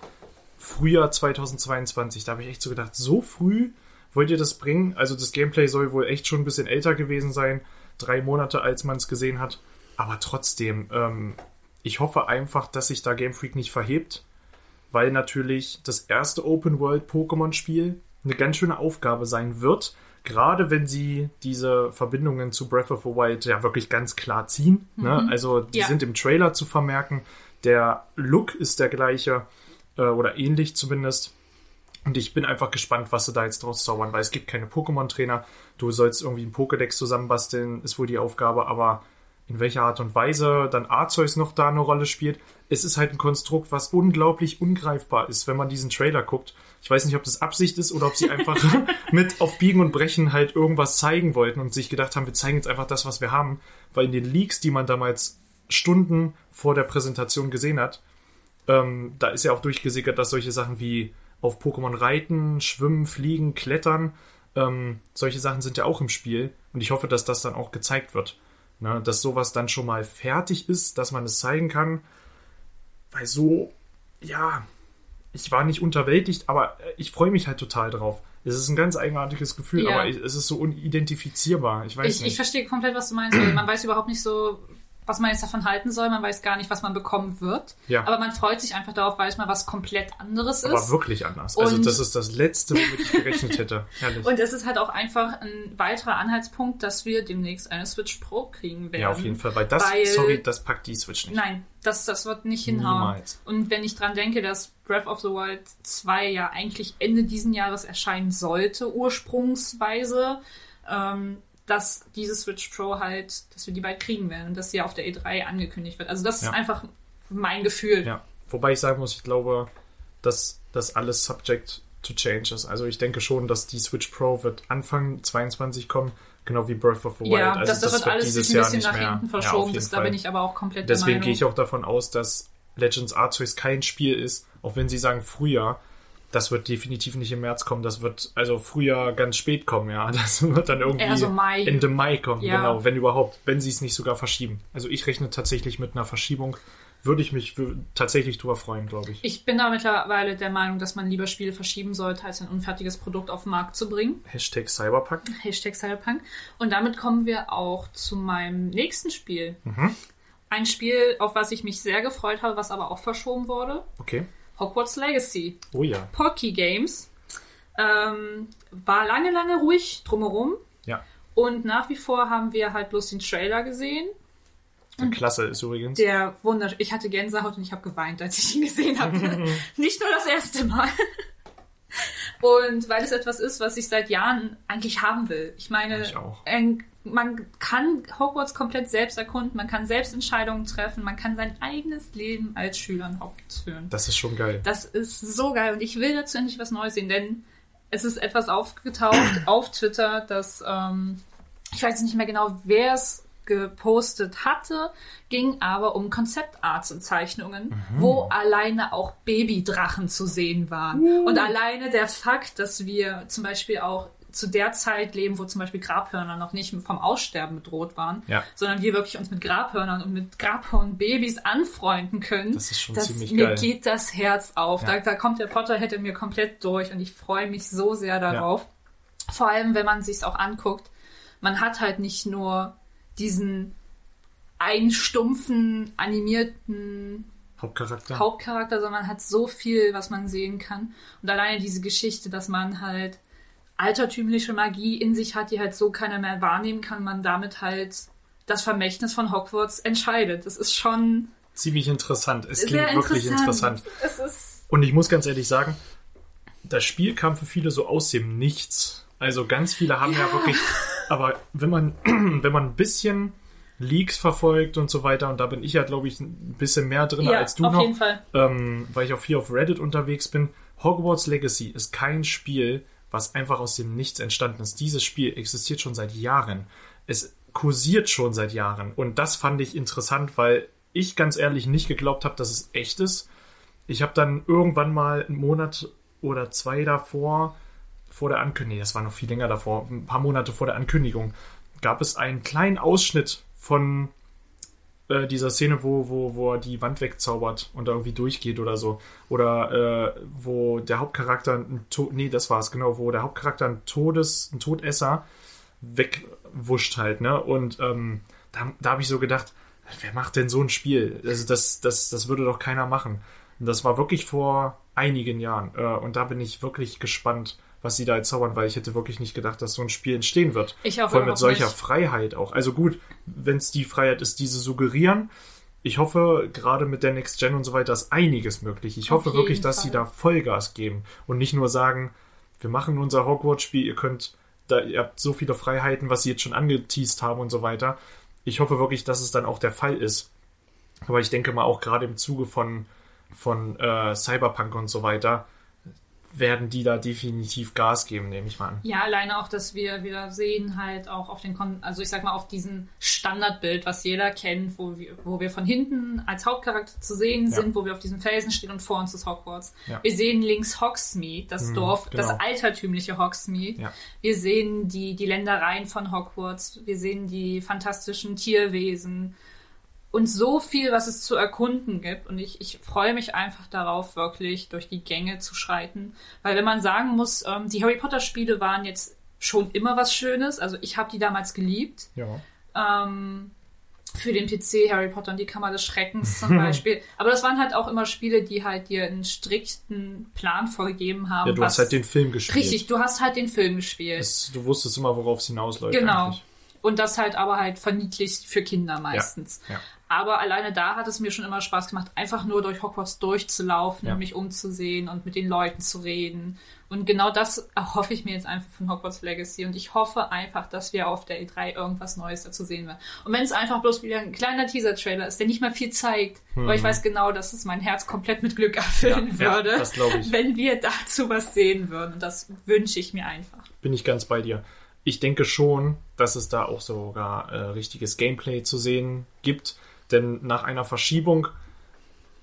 Frühjahr 2022. Da habe ich echt so gedacht, so früh wollt ihr das bringen? Also das Gameplay soll wohl echt schon ein bisschen älter gewesen sein, drei Monate, als man es gesehen hat. Aber trotzdem, ähm, ich hoffe einfach, dass sich da Game Freak nicht verhebt, weil natürlich das erste Open World Pokémon Spiel eine ganz schöne Aufgabe sein wird. Gerade wenn sie diese Verbindungen zu Breath of the Wild ja wirklich ganz klar ziehen. Ne? Mhm. Also die Ja. sind im Trailer zu vermerken. Der Look ist der gleiche äh, oder ähnlich zumindest. Und ich bin einfach gespannt, was sie da jetzt draus zaubern, weil es gibt keine Pokémon-Trainer. Du sollst irgendwie einen Pokédex zusammenbasteln, ist wohl die Aufgabe, aber in welcher Art und Weise dann Arceus noch da eine Rolle spielt. Es ist halt ein Konstrukt, was unglaublich ungreifbar ist, wenn man diesen Trailer guckt. Ich weiß nicht, ob das Absicht ist oder ob sie einfach mit auf Biegen und Brechen halt irgendwas zeigen wollten und sich gedacht haben, wir zeigen jetzt einfach das, was wir haben. Weil in den Leaks, die man damals Stunden vor der Präsentation gesehen hat, ähm, da ist ja auch durchgesickert, dass solche Sachen wie auf Pokémon reiten, schwimmen, fliegen, klettern, ähm, solche Sachen sind ja auch im Spiel. Und ich hoffe, dass das dann auch gezeigt wird. Ne? Dass sowas dann schon mal fertig ist, dass man es zeigen kann. Weil so, ja, ich war nicht unterwältigt, aber äh, ich freue mich halt total drauf. Es ist ein ganz eigenartiges Gefühl, Ja. aber es ist so unidentifizierbar. Ich weiß Ich, nicht. ich verstehe komplett, was du meinst. man weiß überhaupt nicht so, was man jetzt davon halten soll. Man weiß gar nicht, was man bekommen wird. Ja. Aber man freut sich einfach darauf, weil es mal was komplett anderes aber ist. wirklich anders. Also Und- das ist das Letzte, womit ich gerechnet hätte. Herrlich. Und es ist halt auch einfach ein weiterer Anhaltspunkt, dass wir demnächst eine Switch Pro kriegen werden. ja, auf jeden Fall. Weil das, Weil- sorry, das packt die Switch nicht. Nein, das, das wird nicht hinhauen. Niemals. Und wenn ich dran denke, dass Breath of the Wild 2 ja eigentlich Ende diesen Jahres erscheinen sollte, ursprungsweise, ähm, dass diese Switch Pro halt, dass wir die bald kriegen werden und dass sie auf der E3 angekündigt wird. Also das Ja. ist einfach mein Gefühl. Ja. Wobei ich sagen muss, ich glaube, dass das alles subject to change ist. Also ich denke schon, dass die Switch Pro wird Anfang 22 kommen, genau wie Breath of the Wild. Ja, also das, das, wird alles sich ein bisschen nach hinten Ja, auf verschoben. das, da bin ich aber auch komplett Deswegen gehe ich auch davon aus, dass Legends Arceus kein Spiel ist, auch wenn sie sagen Frühjahr. Das wird definitiv nicht im März kommen. Das wird also Frühjahr ganz spät kommen, ja. Das wird dann irgendwie Eher so Mai. Ende Mai kommen, Ja. genau, wenn überhaupt, wenn sie es nicht sogar verschieben. Also ich rechne tatsächlich mit einer Verschiebung. Würde ich mich tatsächlich drüber freuen, glaube ich. Ich bin da mittlerweile der Meinung, dass man lieber Spiele verschieben sollte, als ein unfertiges Produkt auf den Markt zu bringen. Hashtag Cyberpunk. Hashtag Cyberpunk. Und damit kommen wir auch zu meinem nächsten Spiel. Ein Spiel, auf was ich mich sehr gefreut habe, was aber auch verschoben wurde. Okay. Hogwarts Legacy. Oh ja. Porky Games. Ähm, war lange, lange ruhig drumherum. Ja. Und nach wie vor haben wir halt bloß den Trailer gesehen. Der Klasse ist übrigens. Der wunderschön. Ich hatte Gänsehaut und ich habe geweint, als ich ihn gesehen habe. Nicht nur das erste Mal. Und weil es etwas ist, was ich seit Jahren eigentlich haben will. Ich meine, Ich auch. ein- man kann Hogwarts komplett selbst erkunden, man kann selbst Entscheidungen treffen, man kann sein eigenes Leben als Schüler in Hogwarts führen. Das ist schon geil. Das ist so geil und ich will dazu endlich was Neues sehen, denn es ist etwas aufgetaucht auf Twitter, dass ähm, ich weiß nicht mehr genau, wer es gepostet hatte, ging aber um Konzeptarts und Zeichnungen, wo alleine auch Babydrachen zu sehen waren. Und alleine der Fakt, dass wir zum Beispiel auch zu der Zeit leben, wo zum Beispiel Grabhörner noch nicht vom Aussterben bedroht waren, Ja. sondern wir wirklich uns mit Grabhörnern und mit Grabhornbabys anfreunden können. Das ist schon das, ziemlich mir geil. geht das Herz auf. Ja. Da, da kommt der Potterhead in mir komplett durch und ich freue mich so sehr darauf. Vor allem, wenn man sich auch anguckt, man hat halt nicht nur diesen einen stumpfen, animierten Hauptcharakter. Hauptcharakter, sondern man hat so viel, was man sehen kann. Und alleine diese Geschichte, dass man halt altertümliche Magie in sich hat, die halt so keiner mehr wahrnehmen kann, man damit halt das Vermächtnis von Hogwarts entscheidet. Das ist schon Ziemlich interessant. Es klingt wirklich interessant. Es ist Und ich muss ganz ehrlich sagen, das Spiel kam für viele so aus dem Nichts. Also ganz viele haben ja, wirklich, aber wenn man, wenn man ein bisschen Leaks verfolgt und so weiter, und da bin ich ja, glaube ich, ein bisschen mehr drin ja, als du auf noch, jeden Fall. ähm, weil ich auch viel auf Reddit unterwegs bin. Hogwarts Legacy ist kein Spiel, was einfach aus dem Nichts entstanden ist. Dieses Spiel existiert schon seit Jahren. Es kursiert schon seit Jahren. Und das fand ich interessant, weil ich ganz ehrlich nicht geglaubt habe, dass es echt ist. Ich habe dann irgendwann mal einen Monat oder zwei davor, vor der Ankündigung, das war noch viel länger davor, ein paar Monate vor der Ankündigung, gab es einen kleinen Ausschnitt von äh, dieser Szene, wo, wo, wo er die Wand wegzaubert und da irgendwie durchgeht oder so. Oder äh, wo der Hauptcharakter ein To nee, das war es, genau, wo der Hauptcharakter ein Todes, ein Todesser wegwuscht halt, ne? Und ähm, da, da habe ich so gedacht, wer macht denn so ein Spiel? Also das, das, das würde doch keiner machen. Und das war wirklich vor einigen Jahren. Äh, und da bin ich wirklich gespannt, was sie da zaubern, weil ich hätte wirklich nicht gedacht, dass so ein Spiel entstehen wird. Ich auch Vor allem mit solcher nicht. Freiheit auch. Also gut, wenn es die Freiheit ist, diese suggerieren. Ich hoffe, gerade mit der Next Gen und so weiter ist einiges möglich. Ich Auf hoffe wirklich, dass sie Fall. da Vollgas geben und nicht nur sagen, wir machen unser Hogwarts-Spiel, ihr könnt, da, ihr habt so viele Freiheiten, was sie jetzt schon angeteased haben und so weiter. Ich hoffe wirklich, dass es dann auch der Fall ist. Aber ich denke mal auch gerade im Zuge von, von äh, Cyberpunk und so weiter werden die da definitiv Gas geben, nehme ich mal an. Ja, alleine auch, dass wir wieder sehen halt auch auf den, Kon also ich sag mal auf diesen Standardbild, was jeder kennt, wo wir, wo wir von hinten als Hauptcharakter zu sehen Ja. sind, wo wir auf diesem Felsen stehen und vor uns ist Hogwarts. Ja. Wir sehen links Hogsmeade, das Mhm, Dorf, das genau. altertümliche Hogsmeade. Ja. Wir sehen die, die Ländereien von Hogwarts. Wir sehen die fantastischen Tierwesen. Und so viel, was es zu erkunden gibt. Und ich, ich freue mich einfach darauf, wirklich durch die Gänge zu schreiten. Weil wenn man sagen muss, ähm, die Harry Potter Spiele waren jetzt schon immer was Schönes. Also ich habe die damals geliebt. Ja. Ähm, für den PC Harry Potter und die Kammer des Schreckens zum Beispiel. Aber das waren halt auch immer Spiele, die halt dir einen strikten Plan vorgegeben haben. Ja, du was- hast halt den Film gespielt. Richtig, du hast halt den Film gespielt. Es, du wusstest immer, worauf es hinausläuft. Genau. Eigentlich. Und das halt aber halt verniedlicht für Kinder meistens. Ja. Aber alleine da hat es mir schon immer Spaß gemacht, einfach nur durch Hogwarts durchzulaufen, Ja. mich umzusehen und mit den Leuten zu reden. Und genau das erhoffe ich mir jetzt einfach von Hogwarts Legacy. Und ich hoffe einfach, dass wir auf der E3 irgendwas Neues dazu sehen werden. Und wenn es einfach bloß wieder ein kleiner Teaser-Trailer ist, der nicht mal viel zeigt, weil ich weiß genau, dass es mein Herz komplett mit Glück erfüllen Hm. Ja, ja, würde, ich. wenn wir dazu was sehen würden. Und das wünsche ich mir einfach. Bin ich ganz bei dir. Ich denke schon, dass es da auch sogar äh, richtiges Gameplay zu sehen gibt. Denn nach einer Verschiebung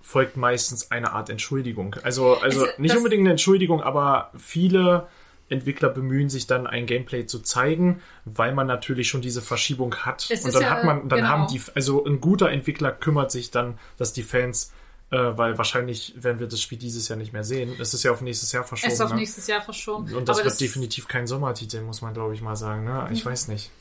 folgt meistens eine Art Entschuldigung. Also, also Es- nicht das- unbedingt eine Entschuldigung, aber viele Entwickler bemühen sich dann ein Gameplay zu zeigen, weil man natürlich schon diese Verschiebung hat. Es Und ist dann ja- hat man, dann genau. haben die, also ein guter Entwickler kümmert sich dann, dass die Fans, äh, weil wahrscheinlich werden wir das Spiel dieses Jahr nicht mehr sehen. Es ist ja auf nächstes Jahr verschoben. Es ist auf ne? nächstes Jahr verschoben. Und das Aber wird definitiv kein Sommertitel, muss man glaube ich mal sagen. Ne? Ich weiß nicht.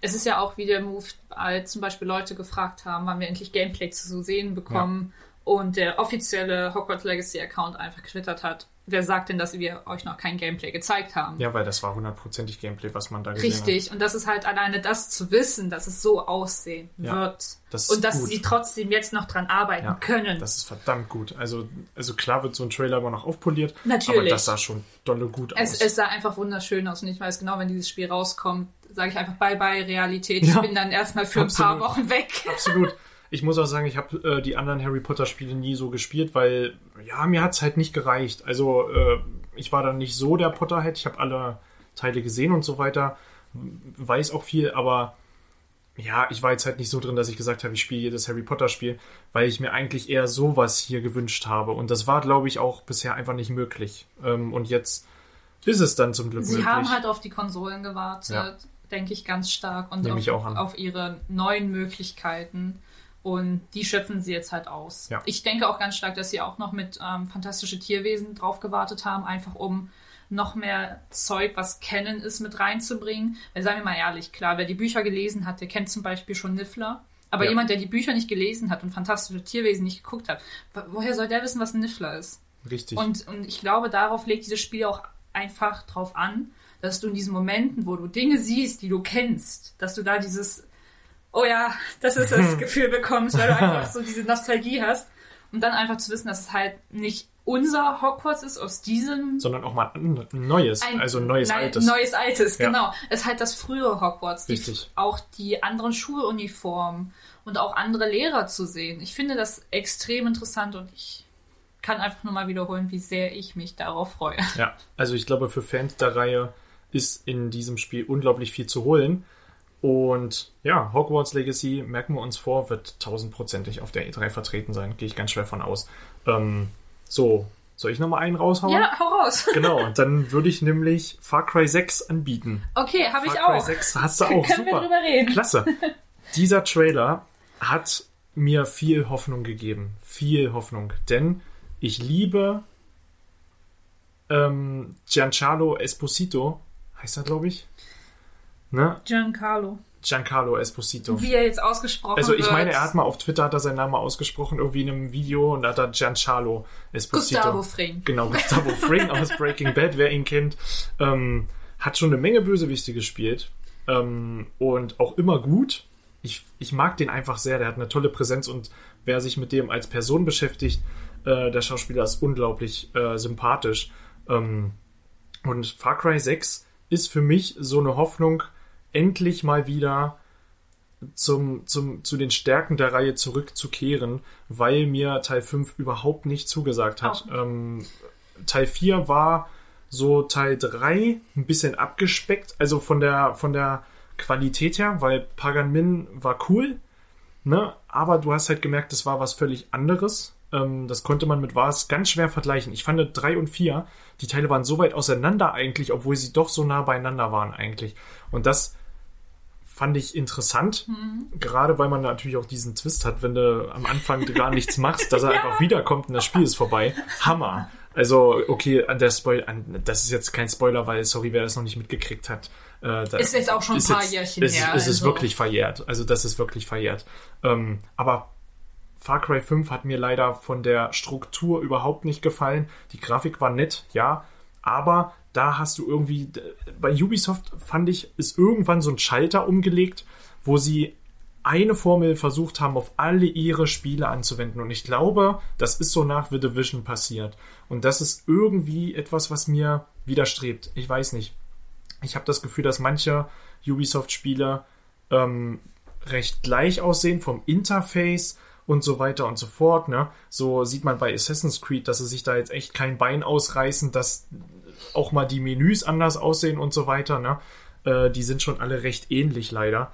Es ist ja auch wie der Move, als zum Beispiel Leute gefragt haben, wann wir endlich Gameplay zu sehen bekommen. Und der offizielle Hogwarts Legacy Account einfach getwittert hat. Wer sagt denn, dass wir euch noch kein Gameplay gezeigt haben? Ja, weil das war hundertprozentig Gameplay, was man da gesehen hat. Richtig. Und das ist halt alleine das zu wissen, dass es so aussehen Ja, wird. das und dass gut. sie trotzdem jetzt noch dran arbeiten Ja, können. Das ist verdammt gut. Also, also klar wird so ein Trailer immer noch aufpoliert, Natürlich. aber das sah schon dolle gut aus. Es, es sah einfach wunderschön aus und ich weiß genau, wenn dieses Spiel rauskommt, sage ich einfach bye bye Realität. Ja, ich bin dann erstmal für ein paar absolut. Wochen weg. Absolut. Ich muss auch sagen, ich habe äh, die anderen Harry Potter Spiele nie so gespielt, weil ja, mir hat's halt nicht gereicht. Also äh, ich war dann nicht so der Potterhead. Ich habe alle Teile gesehen und so weiter, weiß auch viel, aber ja, ich war jetzt halt nicht so drin, dass ich gesagt habe, ich spiele jedes Harry Potter Spiel, weil ich mir eigentlich eher sowas hier gewünscht habe. Und das war, glaube ich, auch bisher einfach nicht möglich. Ähm, und jetzt ist es dann zum Glück Sie möglich. haben halt auf die Konsolen gewartet, Ja. denke ich ganz stark und Nehme auf, ich auch an. auf ihre neuen Möglichkeiten. Und die schöpfen sie jetzt halt aus. Ja. Ich denke auch ganz stark, dass sie auch noch mit ähm, fantastische Tierwesen drauf gewartet haben, einfach um noch mehr Zeug, was Canon ist, mit reinzubringen. Weil seien wir mal ehrlich, klar, wer die Bücher gelesen hat, der kennt zum Beispiel schon Niffler. Aber Ja. jemand, der die Bücher nicht gelesen hat und fantastische Tierwesen nicht geguckt hat, wo- woher soll der wissen, was ein Niffler ist? Richtig. Und, und ich glaube, darauf legt dieses Spiel auch einfach drauf an, dass du in diesen Momenten, wo du Dinge siehst, die du kennst, dass du da dieses, oh ja, das ist das Gefühl bekommst, weil du einfach so diese Nostalgie hast. Und dann einfach zu wissen, dass es halt nicht unser Hogwarts ist aus diesem Sondern auch mal ein neues, ein- also ein neues nein, altes. Neues altes, Ja. genau. Es ist halt das frühere Hogwarts. Die, Richtig. Auch die anderen Schuluniformen und auch andere Lehrer zu sehen. Ich finde das extrem interessant und ich kann einfach nur mal wiederholen, wie sehr ich mich darauf freue. Ja, also ich glaube, für Fans der Reihe ist in diesem Spiel unglaublich viel zu holen. Und ja, Hogwarts Legacy, merken wir uns vor, wird tausendprozentig auf der E3 vertreten sein. Gehe ich ganz schwer von aus. Ähm, so, soll ich nochmal einen raushauen? Ja, hau raus. Genau, dann würde ich nämlich Far Cry 6 anbieten. Okay, habe ich Far Cry auch. 6 hast du auch, Können wir super. drüber reden. Klasse. Dieser Trailer hat mir viel Hoffnung gegeben. Viel Hoffnung. Denn ich liebe ähm, Giancarlo Esposito. Heißt er, glaube ich? Ne? Giancarlo. Giancarlo Esposito. Wie er jetzt ausgesprochen Also ich meine, er hat mal auf Twitter hat er seinen Namen ausgesprochen, irgendwie in einem Video und da hat er Giancarlo Esposito. Gustavo Fring. Genau, Gustavo Fring aus Breaking Bad, wer ihn kennt, ähm, hat schon eine Menge Bösewichte gespielt ähm, und auch immer gut. Ich, ich mag den einfach sehr, der hat eine tolle Präsenz und wer sich mit dem als Person beschäftigt, äh, der Schauspieler ist unglaublich äh, sympathisch. Ähm, und Far Cry 6 ist für mich so eine Hoffnung, endlich mal wieder zum, zum, zu den Stärken der Reihe zurückzukehren, weil mir Teil 5 überhaupt nicht zugesagt hat. Auch. Ähm, Teil 4 war so Teil 3 ein bisschen abgespeckt, also von der, von der Qualität her, weil Pagan Min war cool, ne? aber du hast halt gemerkt, das war was völlig anderes. Ähm, das konnte man mit was ganz schwer vergleichen. Ich fand 3 und 4, die Teile waren so weit auseinander eigentlich, obwohl sie doch so nah beieinander waren eigentlich. Und das fand ich interessant, gerade weil man natürlich auch diesen Twist hat, wenn du am Anfang gar nichts machst, dass er einfach wiederkommt und das Spiel ist vorbei. Hammer. Also, okay, an der Spoil an, das ist jetzt kein Spoiler, weil, sorry, wer das noch nicht mitgekriegt hat. Äh, da- Ist jetzt auch schon ein ist paar jetzt- Jährchen es, her, ist also. wirklich verjährt. Also, das ist wirklich verjährt. Ähm, aber Far Cry 5 hat mir leider von der Struktur überhaupt nicht gefallen. Die Grafik war nett, ja, aber da hast du irgendwie, bei Ubisoft fand ich, ist irgendwann so ein Schalter umgelegt, wo sie eine Formel versucht haben, auf alle ihre Spiele anzuwenden. Und ich glaube, das ist so nach The Division passiert. Und das ist irgendwie etwas, was mir widerstrebt. Ich weiß nicht. Ich habe das Gefühl, dass manche Ubisoft-Spiele ähm, recht gleich aussehen vom Interface und so weiter und so fort. Ne? So sieht man bei Assassin's Creed, dass sie sich da jetzt echt kein Bein ausreißen, dass auch mal die Menüs anders aussehen und so weiter. Ne? Äh, die sind schon alle recht ähnlich leider.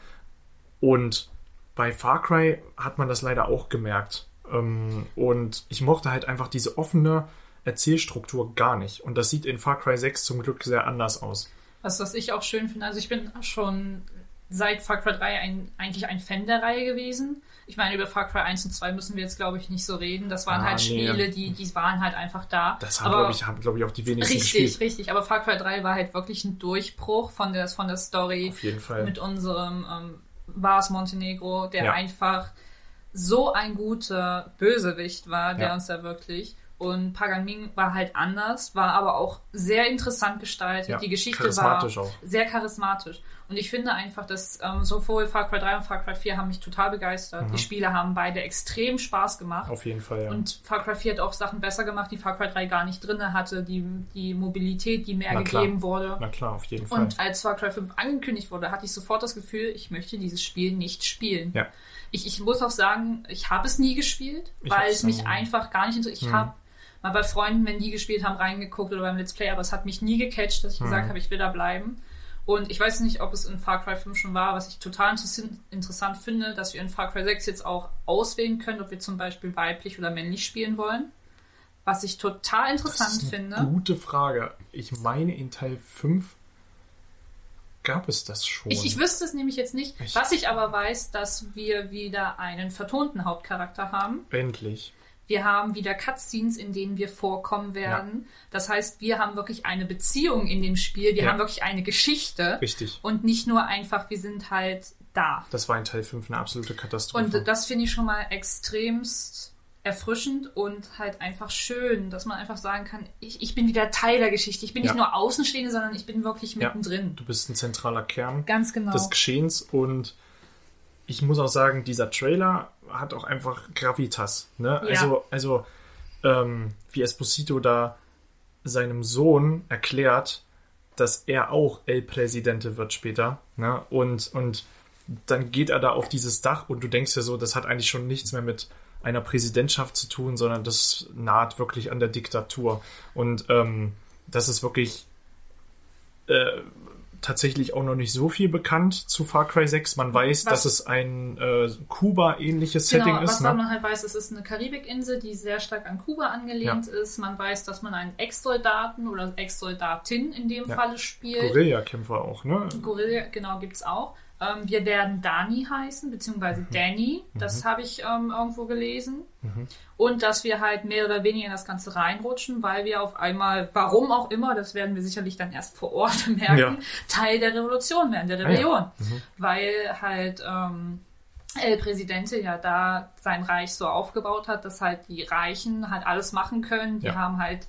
Und bei Far Cry hat man das leider auch gemerkt. Ähm, und ich mochte halt einfach diese offene Erzählstruktur gar nicht. Und das sieht in Far Cry 6 zum Glück sehr anders aus. Was, was ich auch schön finde, also ich bin schon seit Far Cry 3 ein, eigentlich ein Fan der Reihe gewesen. Ich meine, über Far Cry 1 und 2 müssen wir jetzt, glaube ich, nicht so reden. Das waren Ah, halt nee. Spiele, die, die waren halt einfach da. Das haben, glaube ich, haben, glaube ich, auch die wenigsten Richtig, gespielt. richtig. Aber Far Cry 3 war halt wirklich ein Durchbruch von der, von der Story Auf jeden Fall. mit unserem ähm, Montenegro, der Ja. einfach so ein guter Bösewicht war, der Ja. uns da wirklich. Und Pagan Min war halt anders, war aber auch sehr interessant gestaltet. Ja, Die Geschichte war auch. sehr charismatisch. Und ich finde einfach, dass ähm, sowohl Far Cry 3 und Far Cry 4 haben mich total begeistert. Die Spiele haben beide extrem Spaß gemacht. Mhm. Auf jeden Fall, ja. Und Far Cry 4 hat auch Sachen besser gemacht, die Far Cry 3 gar nicht drin hatte, die, die Mobilität, die mehr Na klar. gegeben wurde. Na klar, auf jeden Fall. Und als Far Cry 5 angekündigt wurde, hatte ich sofort das Gefühl, ich möchte dieses Spiel nicht spielen. Ja. Ich, ich muss auch sagen, ich habe es nie gespielt, Ich weil es mich einfach gar nicht interessiert. Ich Hm. habe mal bei Freunden, wenn die gespielt haben, reingeguckt oder beim Let's Play, aber es hat mich nie gecatcht, dass ich Hm. gesagt habe, ich will da bleiben. Und ich weiß nicht, ob es in Far Cry 5 schon war, was ich total interessant finde, dass wir in Far Cry 6 jetzt auch auswählen können, ob wir zum Beispiel weiblich oder männlich spielen wollen. was ich total Das interessant ist eine finde. gute Frage. Ich meine, in Teil 5 gab es das schon. Ich, ich wüsste es nämlich jetzt nicht. Ich- Was ich aber weiß, dass wir wieder einen vertonten Hauptcharakter haben. Endlich. Wir haben wieder Cutscenes, in denen wir vorkommen werden. Das heißt, wir haben wirklich eine Beziehung in dem Spiel. Wir Ja. haben wirklich eine Geschichte. Richtig. Und nicht nur einfach, wir sind halt da. Das war in Teil 5 eine absolute Katastrophe. Und das finde ich schon mal extremst erfrischend und halt einfach schön, dass man einfach sagen kann, ich, ich bin wieder Teil der Geschichte. Ich bin Ja. nicht nur Außenstehende, sondern ich bin wirklich Ja. mittendrin. du bist ein zentraler Kern Ganz genau. des Geschehens und ich muss auch sagen, dieser Trailer hat auch einfach Gravitas. Ne? Ja. Also, also ähm, wie Esposito da seinem Sohn erklärt, dass er auch El Presidente wird später. Ne? Und, und dann geht er da auf dieses Dach und du denkst ja so, das hat eigentlich schon nichts mehr mit einer Präsidentschaft zu tun, sondern das naht wirklich an der Diktatur. Und ähm, das ist wirklich äh, tatsächlich auch noch nicht so viel bekannt zu Far Cry 6. Man weiß, Was- dass es ein äh, Kuba-ähnliches Setting genau, ist. was Ne? man halt weiß, es ist eine Karibikinsel, die sehr stark an Kuba angelehnt ist. Man weiß, dass man einen Ex-Soldaten oder Ex-Soldatin in dem Ja. Falle spielt. Guerilla-Kämpfer auch, ne? Gorilla, genau, gibt's auch. Ähm, wir werden Dani heißen, beziehungsweise Danny. Das habe ich ähm, irgendwo gelesen. Und dass wir halt mehr oder weniger in das Ganze reinrutschen, weil wir auf einmal, warum auch immer, das werden wir sicherlich dann erst vor Ort merken, Ja. Teil der Revolution werden, der ja. Rebellion. Weil halt ähm, El Presidente ja da sein Reich so aufgebaut hat, dass halt die Reichen halt alles machen können. Die Ja. haben halt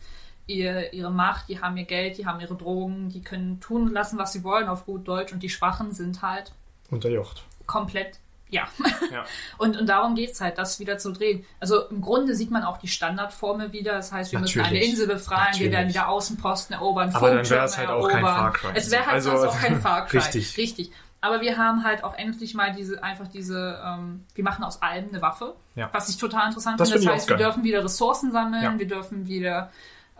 ihr, ihre Macht, die haben ihr Geld, die haben ihre Drogen, die können tun lassen, was sie wollen auf gut Deutsch und die Schwachen sind halt Unterjocht. komplett, ja. Ja. Und, und darum geht's halt, das wieder zu drehen. Also im Grunde sieht man auch die Standardformel wieder. Das heißt, wir müssen eine Natürlich. Insel befreien, wir Natürlich. werden wieder Außenposten erobern, Aber dann Funktürme wär's halt auch kein erobern. Far Cry. Es wäre halt Also, sonst auch kein Far Cry. richtig. Richtig. Aber wir haben halt auch endlich mal diese, einfach diese, ähm, wir machen aus allem eine Waffe. Ja. Was ich total interessant Das finde. Das heißt, wir dürfen wieder Ressourcen sammeln, Ja. wir dürfen wieder,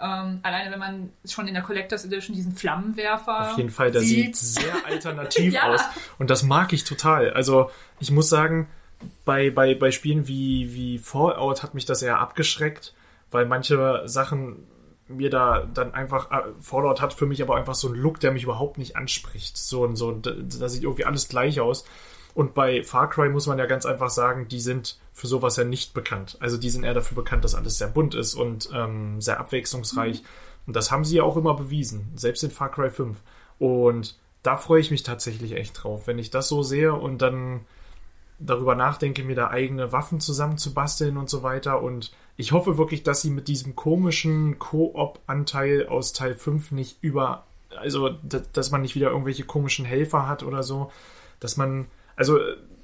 ähm, alleine wenn man schon in der Collectors Edition diesen Flammenwerfer Auf jeden Fall, der sieht sehr alternativ Ja. aus. Und das mag ich total. Also, ich muss sagen, bei, bei, bei Spielen wie, wie Fallout hat mich das eher abgeschreckt, weil manche Sachen mir da dann einfach. äh, Fallout hat für mich aber einfach so einen Look, der mich überhaupt nicht anspricht. So, so, da da sieht irgendwie alles gleich aus. Und bei Far Cry muss man ja ganz einfach sagen, die sind für sowas ja nicht bekannt. Also die sind eher dafür bekannt, dass alles sehr bunt ist und ähm, sehr abwechslungsreich. Und das haben sie ja auch immer bewiesen, selbst in Far Cry 5. Und da freue ich mich tatsächlich echt drauf, wenn ich das so sehe und dann darüber nachdenke, mir da eigene Waffen zusammenzubasteln und so weiter. Und ich hoffe wirklich, dass sie mit diesem komischen Koop-Anteil aus Teil 5 nicht über, also dass man nicht wieder irgendwelche komischen Helfer hat oder so, dass man, also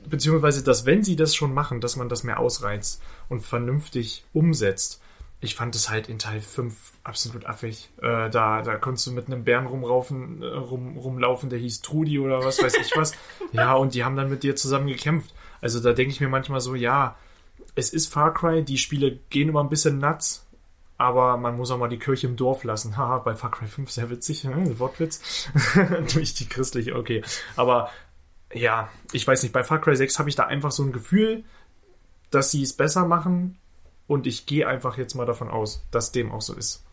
beziehungsweise, dass wenn sie das schon machen, dass man das mehr ausreizt und vernünftig umsetzt. Ich fand es halt in Teil 5 absolut affig. Äh, da, da konntest du mit einem Bären rumraufen, äh, rum, rumlaufen, der hieß Trudi oder was weiß ich was. ja, und die haben dann mit dir zusammen gekämpft. Also da denke ich mir manchmal so, ja, es ist Far Cry, die Spiele gehen immer ein bisschen nuts, aber man muss auch mal die Kirche im Dorf lassen. Haha, bei Far Cry 5 sehr witzig, ne? Wortwitz. Durch die christliche, okay. Aber ja, ich weiß nicht, bei Far Cry 6 habe ich da einfach so ein Gefühl, dass sie es besser machen und ich gehe einfach jetzt mal davon aus, dass dem auch so ist.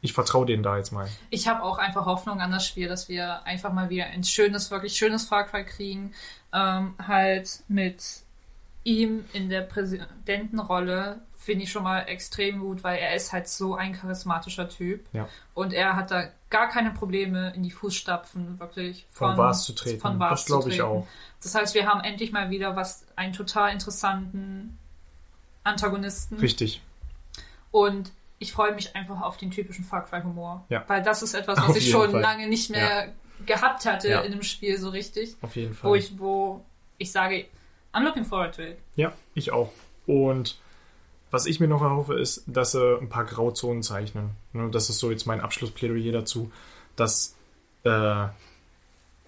Ich vertraue denen da jetzt mal. Ich habe auch einfach Hoffnung an das Spiel, dass wir einfach mal wieder ein schönes, wirklich schönes Far Cry kriegen. Ähm, halt mit ihm in der Präsidentenrolle finde ich schon mal extrem gut, weil er ist halt so ein charismatischer Typ. Ja. Und er hat da gar keine Probleme in die Fußstapfen wirklich Von Vars zu treten. Von Vars Das glaube ich auch. Das heißt, wir haben endlich mal wieder was, einen total interessanten Antagonisten. Richtig. Und ich freue mich einfach auf den typischen Far Cry Humor. Ja. Weil das ist etwas, was Auf ich schon Fall. lange nicht mehr gehabt hatte Ja. in dem Spiel so richtig. Auf jeden Fall. Wo ich, wo ich sage, I'm looking forward to it. Ja, ich auch. Und was ich mir noch erhoffe, ist, dass sie ein paar Grauzonen zeichnen. Ne, Das ist so jetzt mein Abschlussplädoyer dazu. Das äh,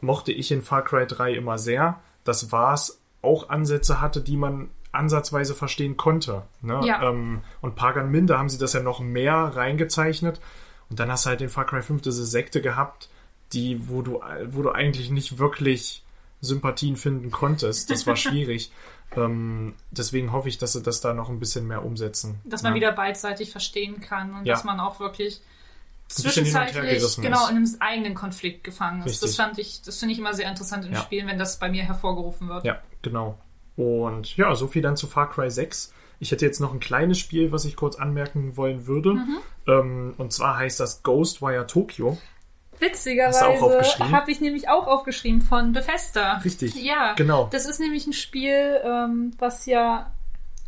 mochte ich in Far Cry 3 immer sehr. Das war's auch Ansätze hatte, die man ansatzweise verstehen konnte. Ne? Ja. Ähm, und Pagan Min, da haben sie das ja noch mehr reingezeichnet. Und dann hast du halt in Far Cry 5 diese Sekte gehabt, die, wo du, wo du eigentlich nicht wirklich Sympathien finden konntest. Das war schwierig. Ähm, deswegen hoffe ich, dass sie das da noch ein bisschen mehr umsetzen. Dass man Ja. wieder beidseitig verstehen kann und Ja. dass man auch wirklich zwischenzeitlich genau in einem eigenen Konflikt gefangen ist. Das Richtig. fand ich, das finde ich immer sehr interessant in Ja. Spielen, wenn das bei mir hervorgerufen wird. Ja, genau. Und ja, so viel dann zu Far Cry 6. Ich hätte jetzt noch ein kleines Spiel, was ich kurz anmerken wollen würde. Mhm. Ähm, und zwar heißt das Ghostwire Tokyo. Witzigerweise habe ich nämlich auch aufgeschrieben von Bethesda. Richtig. Ja, Genau. Das ist nämlich ein Spiel, ähm, was ja,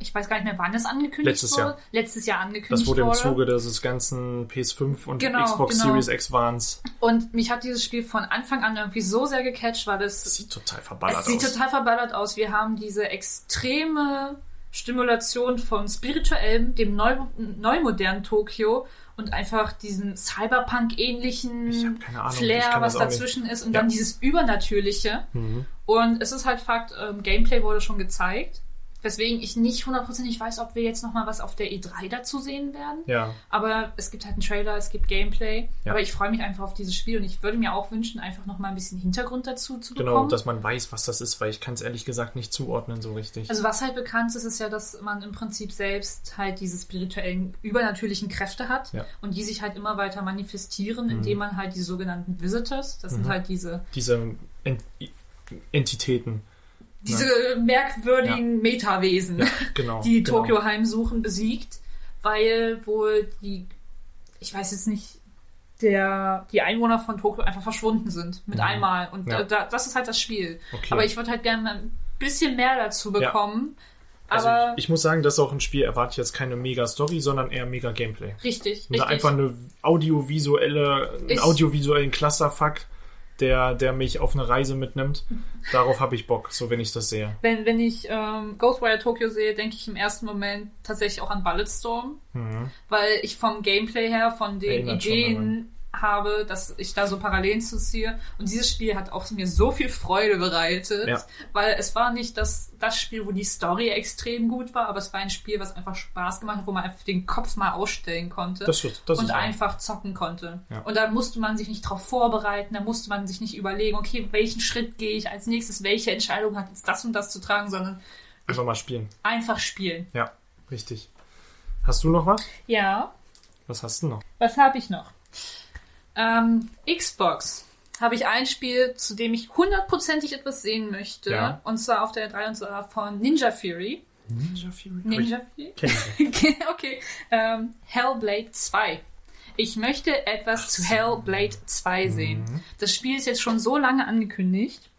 ich weiß gar nicht mehr, wann es angekündigt Letztes wurde. Jahr. Letztes Jahr angekündigt Das wurde im wurde. Zuge des ganzen PS5 und Genau, Xbox genau. Series X Wahns. Und mich hat dieses Spiel von Anfang an irgendwie so sehr gecatcht, weil es, Das sieht total verballert es sieht aus. total verballert aus. Wir haben diese extreme Stimulation von spirituellem, dem neu, neumodernen Tokio und einfach diesem Cyberpunk-ähnlichen Flair, was nicht. dazwischen ist und Ja. dann dieses Übernatürliche. Mhm. Und es ist halt Fakt, ähm, Gameplay wurde schon gezeigt. Weswegen ich nicht hundertprozentig weiß, ob wir jetzt nochmal was auf der E3 dazu sehen werden. Ja, Aber es gibt halt einen Trailer, es gibt Gameplay. Ja. Aber ich freue mich einfach auf dieses Spiel und ich würde mir auch wünschen, einfach nochmal ein bisschen Hintergrund dazu zu genau, bekommen. dass man weiß, was das ist, weil ich kann es ehrlich gesagt nicht zuordnen so richtig. also was halt bekannt ist, ist ja, dass man im Prinzip selbst halt diese spirituellen, übernatürlichen Kräfte hat Ja. und die sich halt immer weiter manifestieren, Mhm. indem man halt die sogenannten Visitors, das sind Mhm. halt diese, Diese Ent Entitäten. Diese merkwürdigen Metawesen. Ja, genau. die genau. Tokio heimsuchen, besiegt, weil wohl die, ich weiß jetzt nicht, der, die Einwohner von Tokio einfach verschwunden sind mit Mhm. einmal. Und Ja. da, das ist halt das Spiel. Okay. Aber ich würde halt gerne ein bisschen mehr dazu Ja. bekommen. Also Aber ich, ich muss sagen, das ist auch ein Spiel, erwarte ich jetzt keine mega Story, sondern eher mega Gameplay. richtig, richtig. einfach eine audiovisuelle, einen audiovisuellen Clusterfuck, der, der mich auf eine Reise mitnimmt. Darauf habe ich Bock, so wenn ich das sehe. wenn, wenn ich ähm, Ghostwire Tokyo sehe, denke ich im ersten Moment tatsächlich auch an Bulletstorm, Mhm. weil ich vom Gameplay her, von den Erinnert Ideen habe, dass ich da so Parallelen zu ziehe. Und dieses Spiel hat auch mir so viel Freude bereitet, Ja. weil es war nicht das, das Spiel, wo die Story extrem gut war, aber es war ein Spiel, was einfach Spaß gemacht hat, wo man einfach den Kopf mal ausstellen konnte. Das ist, das und einfach zocken konnte. Ja. Und da musste man sich nicht drauf vorbereiten, da musste man sich nicht überlegen, okay, welchen Schritt gehe ich als nächstes, welche Entscheidung hat jetzt das und das zu tragen, sondern Einfach mal spielen. einfach spielen. Ja, richtig. Hast du noch was? Ja, Was hast du noch? was habe ich noch? Ähm, Xbox habe ich ein Spiel, zu dem ich hundertprozentig etwas sehen möchte. Ja. Und zwar auf der 3 und zwar von Ninja Fury. Ninja Fury? Ninja Fury? Okay. Ähm, Hellblade 2. Ich möchte etwas zu Hellblade 2 sehen. Mhm. Das Spiel ist jetzt schon so lange angekündigt.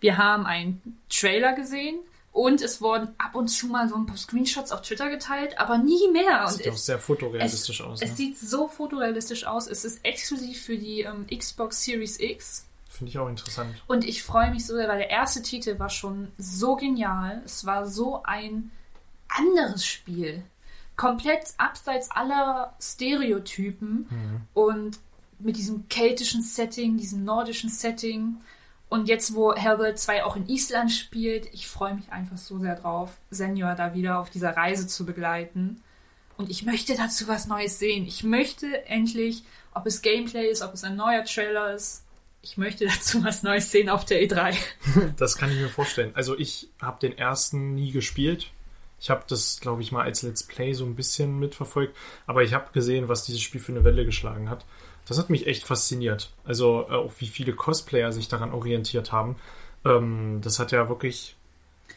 Wir haben einen Trailer gesehen und es wurden ab und zu mal so ein paar Screenshots auf Twitter geteilt, aber nie mehr. Und Sieht auch es, sehr fotorealistisch es, aus. es ne? sieht so fotorealistisch aus. Es ist exklusiv für die ähm, Xbox Series X. Finde ich auch interessant. Und ich freue mich so sehr, weil der erste Titel war schon so genial. Es war so ein anderes Spiel. Komplett abseits aller Stereotypen und mit diesem keltischen Setting, diesem nordischen Setting. Und jetzt, wo Hellblade 2 auch in Island spielt, ich freue mich einfach so sehr drauf, Senior da wieder auf dieser Reise zu begleiten. Und ich möchte dazu was Neues sehen. Ich möchte endlich, ob es Gameplay ist, ob es ein neuer Trailer ist, ich möchte dazu was Neues sehen auf der E E3. Das kann ich mir vorstellen. Also ich habe den ersten nie gespielt. Ich habe das, glaube ich, mal als Let's Play so ein bisschen mitverfolgt. Aber ich habe gesehen, was dieses Spiel für eine Welle geschlagen hat. Das hat mich echt fasziniert. Also äh, auch wie viele Cosplayer sich daran orientiert haben. Ähm, das hat ja wirklich,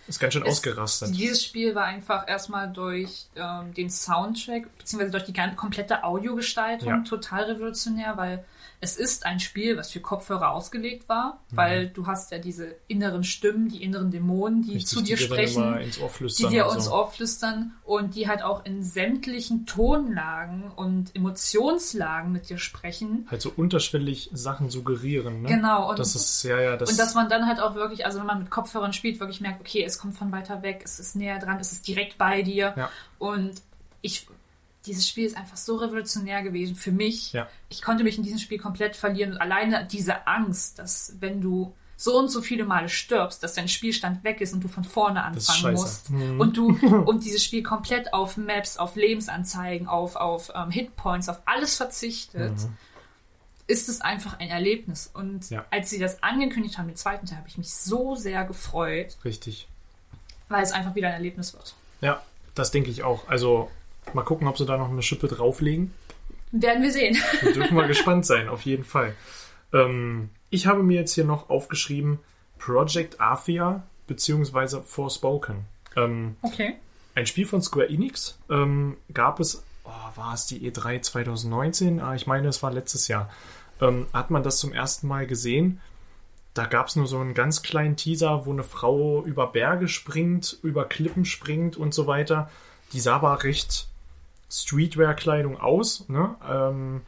ist ganz schön Es- ausgerastet. Dieses Spiel war einfach erstmal durch ähm, den Soundtrack, beziehungsweise durch die komplette Audiogestaltung Ja. total revolutionär, weil es ist ein Spiel, was für Kopfhörer ausgelegt war, weil du hast ja diese inneren Stimmen, die inneren Dämonen, die Mhm. Richtig, zu dir die sprechen. ins die dir so. Ohr flüstern und die halt auch in sämtlichen Tonlagen und Emotionslagen mit dir sprechen. Halt so unterschwellig Sachen suggerieren. Ne? Genau, und- das ist, ja, ja, das Und dass man dann halt auch wirklich, also wenn man mit Kopfhörern spielt, wirklich merkt, okay, es kommt von weiter weg, es ist näher dran, es ist direkt bei dir. Ja. Und ich, dieses Spiel ist einfach so revolutionär gewesen für mich. Ja. Ich konnte mich in diesem Spiel komplett verlieren und alleine diese Angst, dass wenn du so und so viele Male stirbst, dass dein Spielstand weg ist und du von vorne anfangen musst. Mhm. Und du und dieses Spiel komplett auf Maps, auf Lebensanzeigen, auf, auf ähm, Hitpoints, auf alles verzichtet. Mhm. ist es einfach ein Erlebnis. Und Ja. als sie das angekündigt haben, den zweiten Teil, habe ich mich so sehr gefreut, Richtig. Weil es einfach wieder ein Erlebnis wird. Ja, das denke ich auch. Also mal gucken, ob sie da noch eine Schippe drauflegen. Werden wir sehen. Da dürfen wir gespannt sein, auf jeden Fall. Ähm, ich habe mir jetzt hier noch aufgeschrieben Project Athia beziehungsweise Forspoken. Ähm, Okay. ein Spiel von Square Enix ähm, gab es, oh, war es die E3 2019? Ah, ich meine, es war letztes Jahr. Ähm, hat man das zum ersten Mal gesehen? Da gab es nur so einen ganz kleinen Teaser, wo eine Frau über Berge springt, über Klippen springt und so weiter. Die sah aber recht Streetwear-Kleidung aus. Ne? Ähm,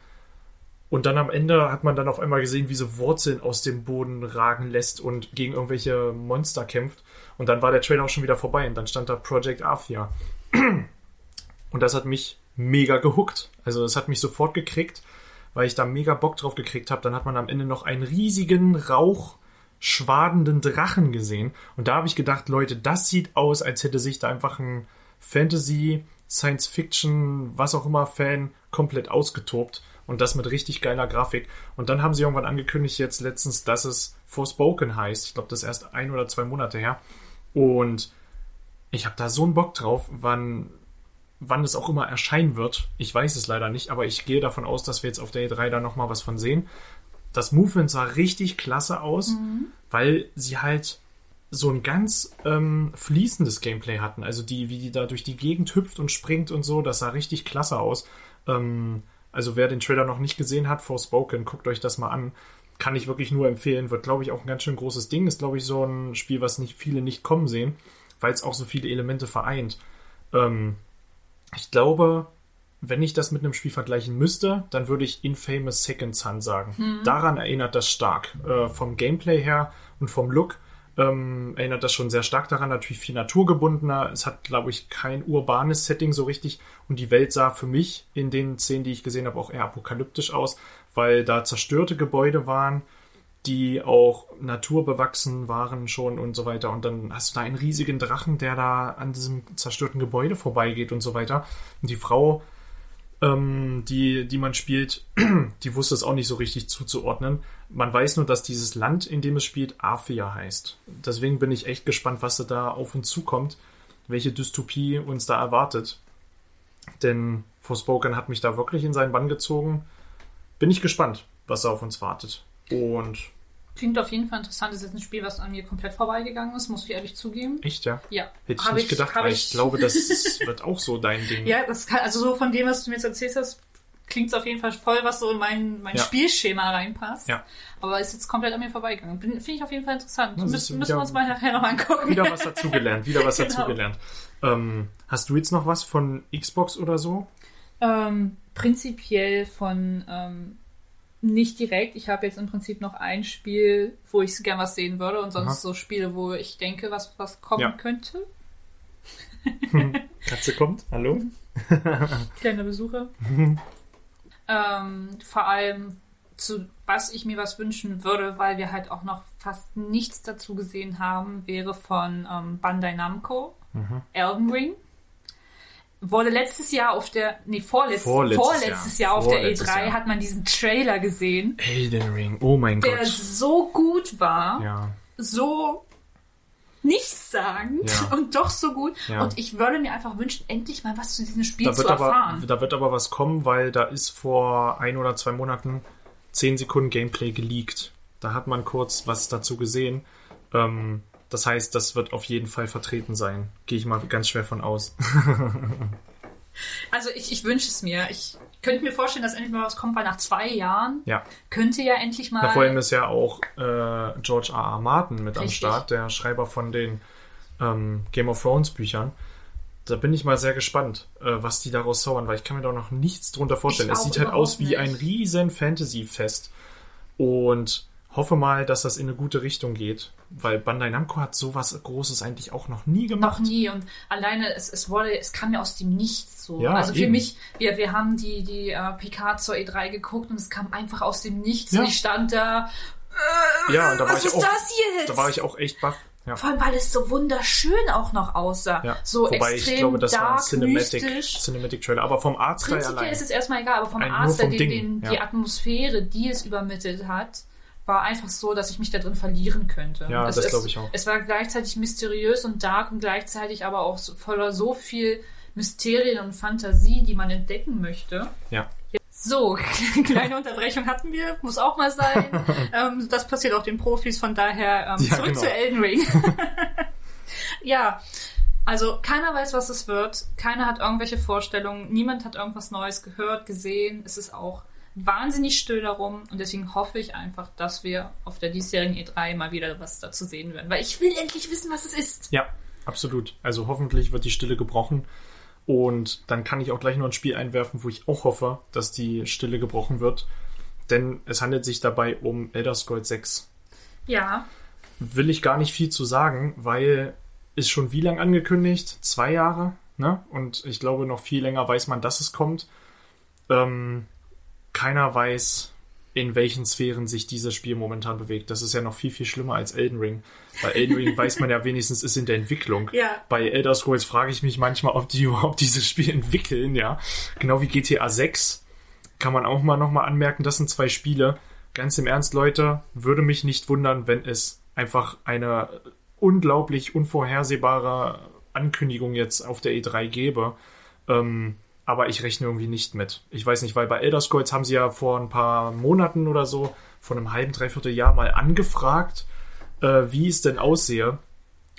und dann am Ende hat man dann auf einmal gesehen, wie sie Wurzeln aus dem Boden ragen lässt und gegen irgendwelche Monster kämpft. Und dann war der Trailer auch schon wieder vorbei und dann stand da Project Athia. Und das hat mich mega gehuckt. Also das hat mich sofort gekriegt, weil ich da mega Bock drauf gekriegt habe. Dann hat man am Ende noch einen riesigen rauchschwadenden Drachen gesehen. Und da habe ich gedacht, Leute, das sieht aus, als hätte sich da einfach ein Fantasy, Science Fiction, was auch immer Fan komplett ausgetobt. Und das mit richtig geiler Grafik. Und dann haben sie irgendwann angekündigt, jetzt letztens, dass es Forspoken heißt. Ich glaube, das ist erst ein oder zwei Monate her. Und ich habe da so einen Bock drauf, wann, wann es auch immer erscheinen wird. Ich weiß es leider nicht, aber ich gehe davon aus, dass wir jetzt auf der E3 da nochmal was von sehen. Das Movement sah richtig klasse aus, weil sie halt so ein ganz ähm, fließendes Gameplay hatten. Also die, wie die da durch die Gegend hüpft und springt und so, das sah richtig klasse aus. Ähm, also wer den Trailer noch nicht gesehen hat, Forspoken, guckt euch das mal an. Kann ich wirklich nur empfehlen. Wird, glaube ich, auch ein ganz schön großes Ding. Ist, glaube ich, so ein Spiel, was nicht viele nicht kommen sehen, weil es auch so viele Elemente vereint. Ähm, ich glaube, wenn ich das mit einem Spiel vergleichen müsste, dann würde ich Infamous Second Son sagen. Daran erinnert das stark. Äh, vom Gameplay her und vom Look ähm, erinnert das schon sehr stark daran. Natürlich viel naturgebundener. Es hat, glaube ich, kein urbanes Setting so richtig. Und die Welt sah für mich in den Szenen, die ich gesehen habe, auch eher apokalyptisch aus, weil da zerstörte Gebäude waren, die auch naturbewachsen waren schon und so weiter. Und dann hast du da einen riesigen Drachen, der da an diesem zerstörten Gebäude vorbeigeht und so weiter. Und die Frau, ähm, die, die man spielt, die wusste es auch nicht so richtig zuzuordnen. Man weiß nur, dass dieses Land, in dem es spielt, Athia heißt. Deswegen bin ich echt gespannt, was da auf uns zukommt, welche Dystopie uns da erwartet. Denn Forspoken hat mich da wirklich in seinen Bann gezogen. Bin ich gespannt, was da auf uns wartet. Und Klingt auf jeden Fall interessant. Das ist jetzt ein Spiel, was an mir komplett vorbeigegangen ist, muss ich ehrlich zugeben. echt, ja? Ja. Hätte ich nicht gedacht, hab weil ich, glaube, das wird auch so dein Ding. Ja, das kann, also so von dem, was du mir jetzt erzählt hast, klingt es auf jeden Fall voll, was so in mein, mein Ja. Spielschema reinpasst. Ja. Aber ist jetzt komplett an mir vorbeigegangen. Finde ich auf jeden Fall interessant. Na, Müssen, müssen wir uns mal nachher noch angucken. Wieder was dazugelernt, wieder was Genau. dazugelernt. Ähm, hast du jetzt noch was von Xbox oder so? Ähm, prinzipiell von ähm, nicht direkt. Ich habe jetzt im Prinzip noch ein Spiel, wo ich gern was sehen würde und sonst Aha. so Spiele, wo ich denke, was, was kommen Ja. könnte. Katze kommt, hallo? Kleiner Besucher. ähm, vor allem zu was ich mir was wünschen würde, weil wir halt auch noch fast nichts dazu gesehen haben, wäre von ähm, Bandai Namco, Mhm. Elden Ring. Wurde letztes Jahr auf der, nee, vorletztes, Vorletztes vorletztes, Jahr. Jahr, auf Vorletztes der E3 Jahr. hat man diesen Trailer gesehen, Elden Ring, oh mein der Gott. so gut war, Ja, so nichtssagend Ja. und doch so gut. Ja. Und ich würde mir einfach wünschen, endlich mal was zu diesem Spiel da zu wird, aber, erfahren. da wird aber was kommen, weil da ist vor ein oder zwei Monaten 10 Sekunden Gameplay geleakt. Da hat man kurz was dazu gesehen. Ähm, das heißt, das wird auf jeden Fall vertreten sein. Gehe ich mal ganz schwer von aus. Also ich, ich wünsche es mir. Ich könnte mir vorstellen, dass endlich mal was kommt, weil nach zwei Jahren ja. könnte ja endlich mal. Na, vor allem ist ja auch äh, George R. R. Martin mit am Richtig. Start, der Schreiber von den ähm, Game of Thrones Büchern. Da bin ich mal sehr gespannt, äh, was die daraus zaubern, weil ich kann mir da noch nichts drunter vorstellen. Ich Es sieht halt aus wie ein nicht. riesen Fantasy-Fest. Und hoffe mal, dass das in eine gute Richtung geht, weil Bandai Namco hat sowas Großes eigentlich auch noch nie noch gemacht. nie und alleine es, es wurde es kam ja aus dem Nichts so Ja, also für eben. mich wir, wir haben die die äh, PK zur E3 geguckt und es kam einfach aus dem Nichts Ja. und ich stand da Ja, und da war was ich ist auch, das jetzt da war ich auch echt baff. Ja. Vor allem, weil es so wunderschön auch noch aussah. Ja. So Wobei extrem ich glaube, das war ein dark, Cinematic, mystisch. Cinematic Trailer. Aber vom Artstyle Prinzipiell allein. ist es erstmal egal, aber vom nur Artstyle, die. Atmosphäre, die es übermittelt hat, war einfach so, dass ich mich da drin verlieren könnte. Ja, es, das glaube ich auch. Es war gleichzeitig mysteriös und dark und gleichzeitig aber auch so, voller so viel Mysterien und Fantasie, die man entdecken möchte. Ja. So, kleine Unterbrechung hatten wir, muss auch mal sein. ähm, das passiert auch den Profis, von daher ähm, Ja, zurück genau. zu Elden Ring. ja, also keiner weiß, was es wird. Keiner hat irgendwelche Vorstellungen. Niemand hat irgendwas Neues gehört, gesehen. Es ist auch wahnsinnig still darum und deswegen hoffe ich einfach, dass wir auf der diesjährigen E3 mal wieder was dazu sehen werden, weil ich will endlich wissen, was es ist. Ja, absolut. Also hoffentlich wird die Stille gebrochen. Und dann kann ich auch gleich noch ein Spiel einwerfen, wo ich auch hoffe, dass die Stille gebrochen wird. Denn es handelt sich dabei um Elder Scrolls 6. Ja, Will ich gar nicht viel zu sagen, weil ist schon wie lang angekündigt? Zwei Jahre, ne? Und ich glaube, noch viel länger weiß man, dass es kommt. Ähm, keiner weiß, in welchen Sphären sich dieses Spiel momentan bewegt. Das ist ja noch viel, viel schlimmer als Elden Ring. Bei Elden Ring weiß man ja wenigstens, ist in der Entwicklung. Ja. Bei Elder Scrolls frage ich mich manchmal, ob die überhaupt dieses Spiel entwickeln, ja. Genau wie GTA 6 kann man auch mal nochmal anmerken, das sind zwei Spiele. Ganz im Ernst, Leute, würde mich nicht wundern, wenn es einfach eine unglaublich unvorhersehbare Ankündigung jetzt auf der E3 gäbe. Ähm, aber ich rechne irgendwie nicht mit. Ich weiß nicht, weil bei Elder Scrolls haben sie ja vor ein paar Monaten oder so, vor einem halben, dreiviertel Jahr mal angefragt, äh, wie es denn aussehe.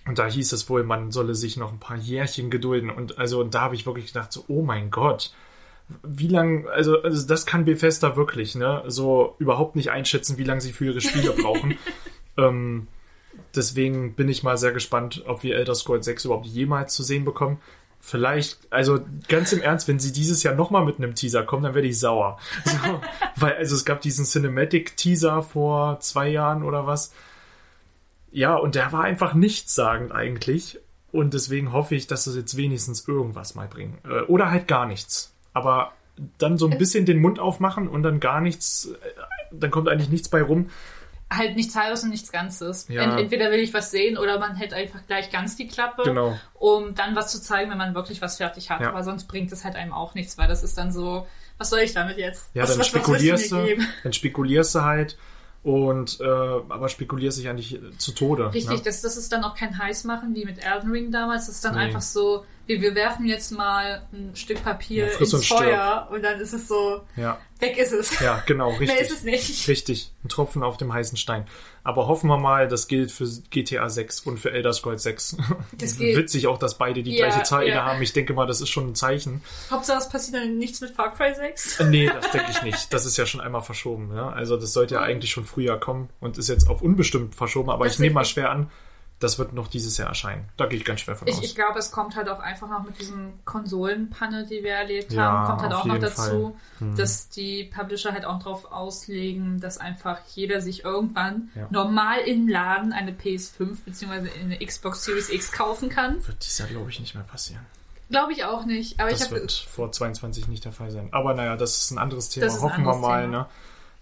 Und da hieß es wohl, man solle sich noch ein paar Jährchen gedulden. Und also und da habe ich wirklich gedacht, so, oh mein Gott, wie lang, also, also das kann Bethesda wirklich, ne? So überhaupt nicht einschätzen, wie lange sie für ihre Spiele brauchen. ähm, deswegen bin ich mal sehr gespannt, ob wir Elder Scrolls 6 überhaupt jemals zu sehen bekommen. Vielleicht, also ganz im Ernst, wenn sie dieses Jahr nochmal mit einem Teaser kommen, dann werde ich sauer. So, weil, also es gab diesen Cinematic-Teaser vor zwei Jahren oder was. Ja, und der war einfach nichtssagend eigentlich. Und deswegen hoffe ich, dass sie jetzt wenigstens irgendwas mal bringen. Äh, Oder halt gar nichts. Aber dann so ein bisschen den Mund aufmachen und dann gar nichts, äh, dann kommt eigentlich nichts bei rum. Halt nichts halbes und nichts Ganzes. Ja. Ent entweder will ich was sehen oder man hält einfach gleich ganz die Klappe, Genau. um dann was zu zeigen, wenn man wirklich was fertig hat. Ja. Aber sonst bringt es halt einem auch nichts, weil das ist dann so, was soll ich damit jetzt? Ja, was, dann was, was spekulierst du mir du, dann spekulierst du halt und äh, aber spekulierst dich eigentlich zu Tode. Richtig, ne? das, das ist dann auch kein Heißmachen wie mit Elden Ring damals. Das ist dann Nee. einfach so, wir, wir werfen jetzt mal ein Stück Papier Ja, ins und stirb. Feuer und dann ist es so, Ja, weg ist es. ja, genau, richtig. Mehr ist es nicht. Richtig, ein Tropfen auf dem heißen Stein. Aber hoffen wir mal, das gilt für GTA 6 und für Elder Scrolls 6. Das gilt. Witzig auch, dass beide die Ja, gleiche Zahl ja. haben. Ich denke mal, das ist schon ein Zeichen. Hauptsache es passiert dann nichts mit Far Cry 6. Äh, Nee, das denke ich nicht. Das ist ja schon einmal verschoben. Ja? Also das sollte ja eigentlich schon früher kommen und ist jetzt auf unbestimmt verschoben. Aber Das ich nehme mal schwer an, das wird noch dieses Jahr erscheinen. Da gehe ich ganz schwer von Ich, aus. ich glaube, es kommt halt auch einfach noch mit diesem Konsolenpanne, die wir erlebt Ja, haben, kommt halt auch noch dazu. Hm. dass die Publisher halt auch drauf auslegen, dass einfach jeder sich irgendwann Ja. normal im Laden eine PS5 bzw. eine Xbox Series X kaufen kann. wird dieses Jahr, glaube ich, nicht mehr passieren. Glaube ich auch nicht. Aber ich Das habe wird vor 22 nicht der Fall sein. Aber naja, das ist ein anderes Thema. Ein Hoffen wir anderes mal, Thema. ne,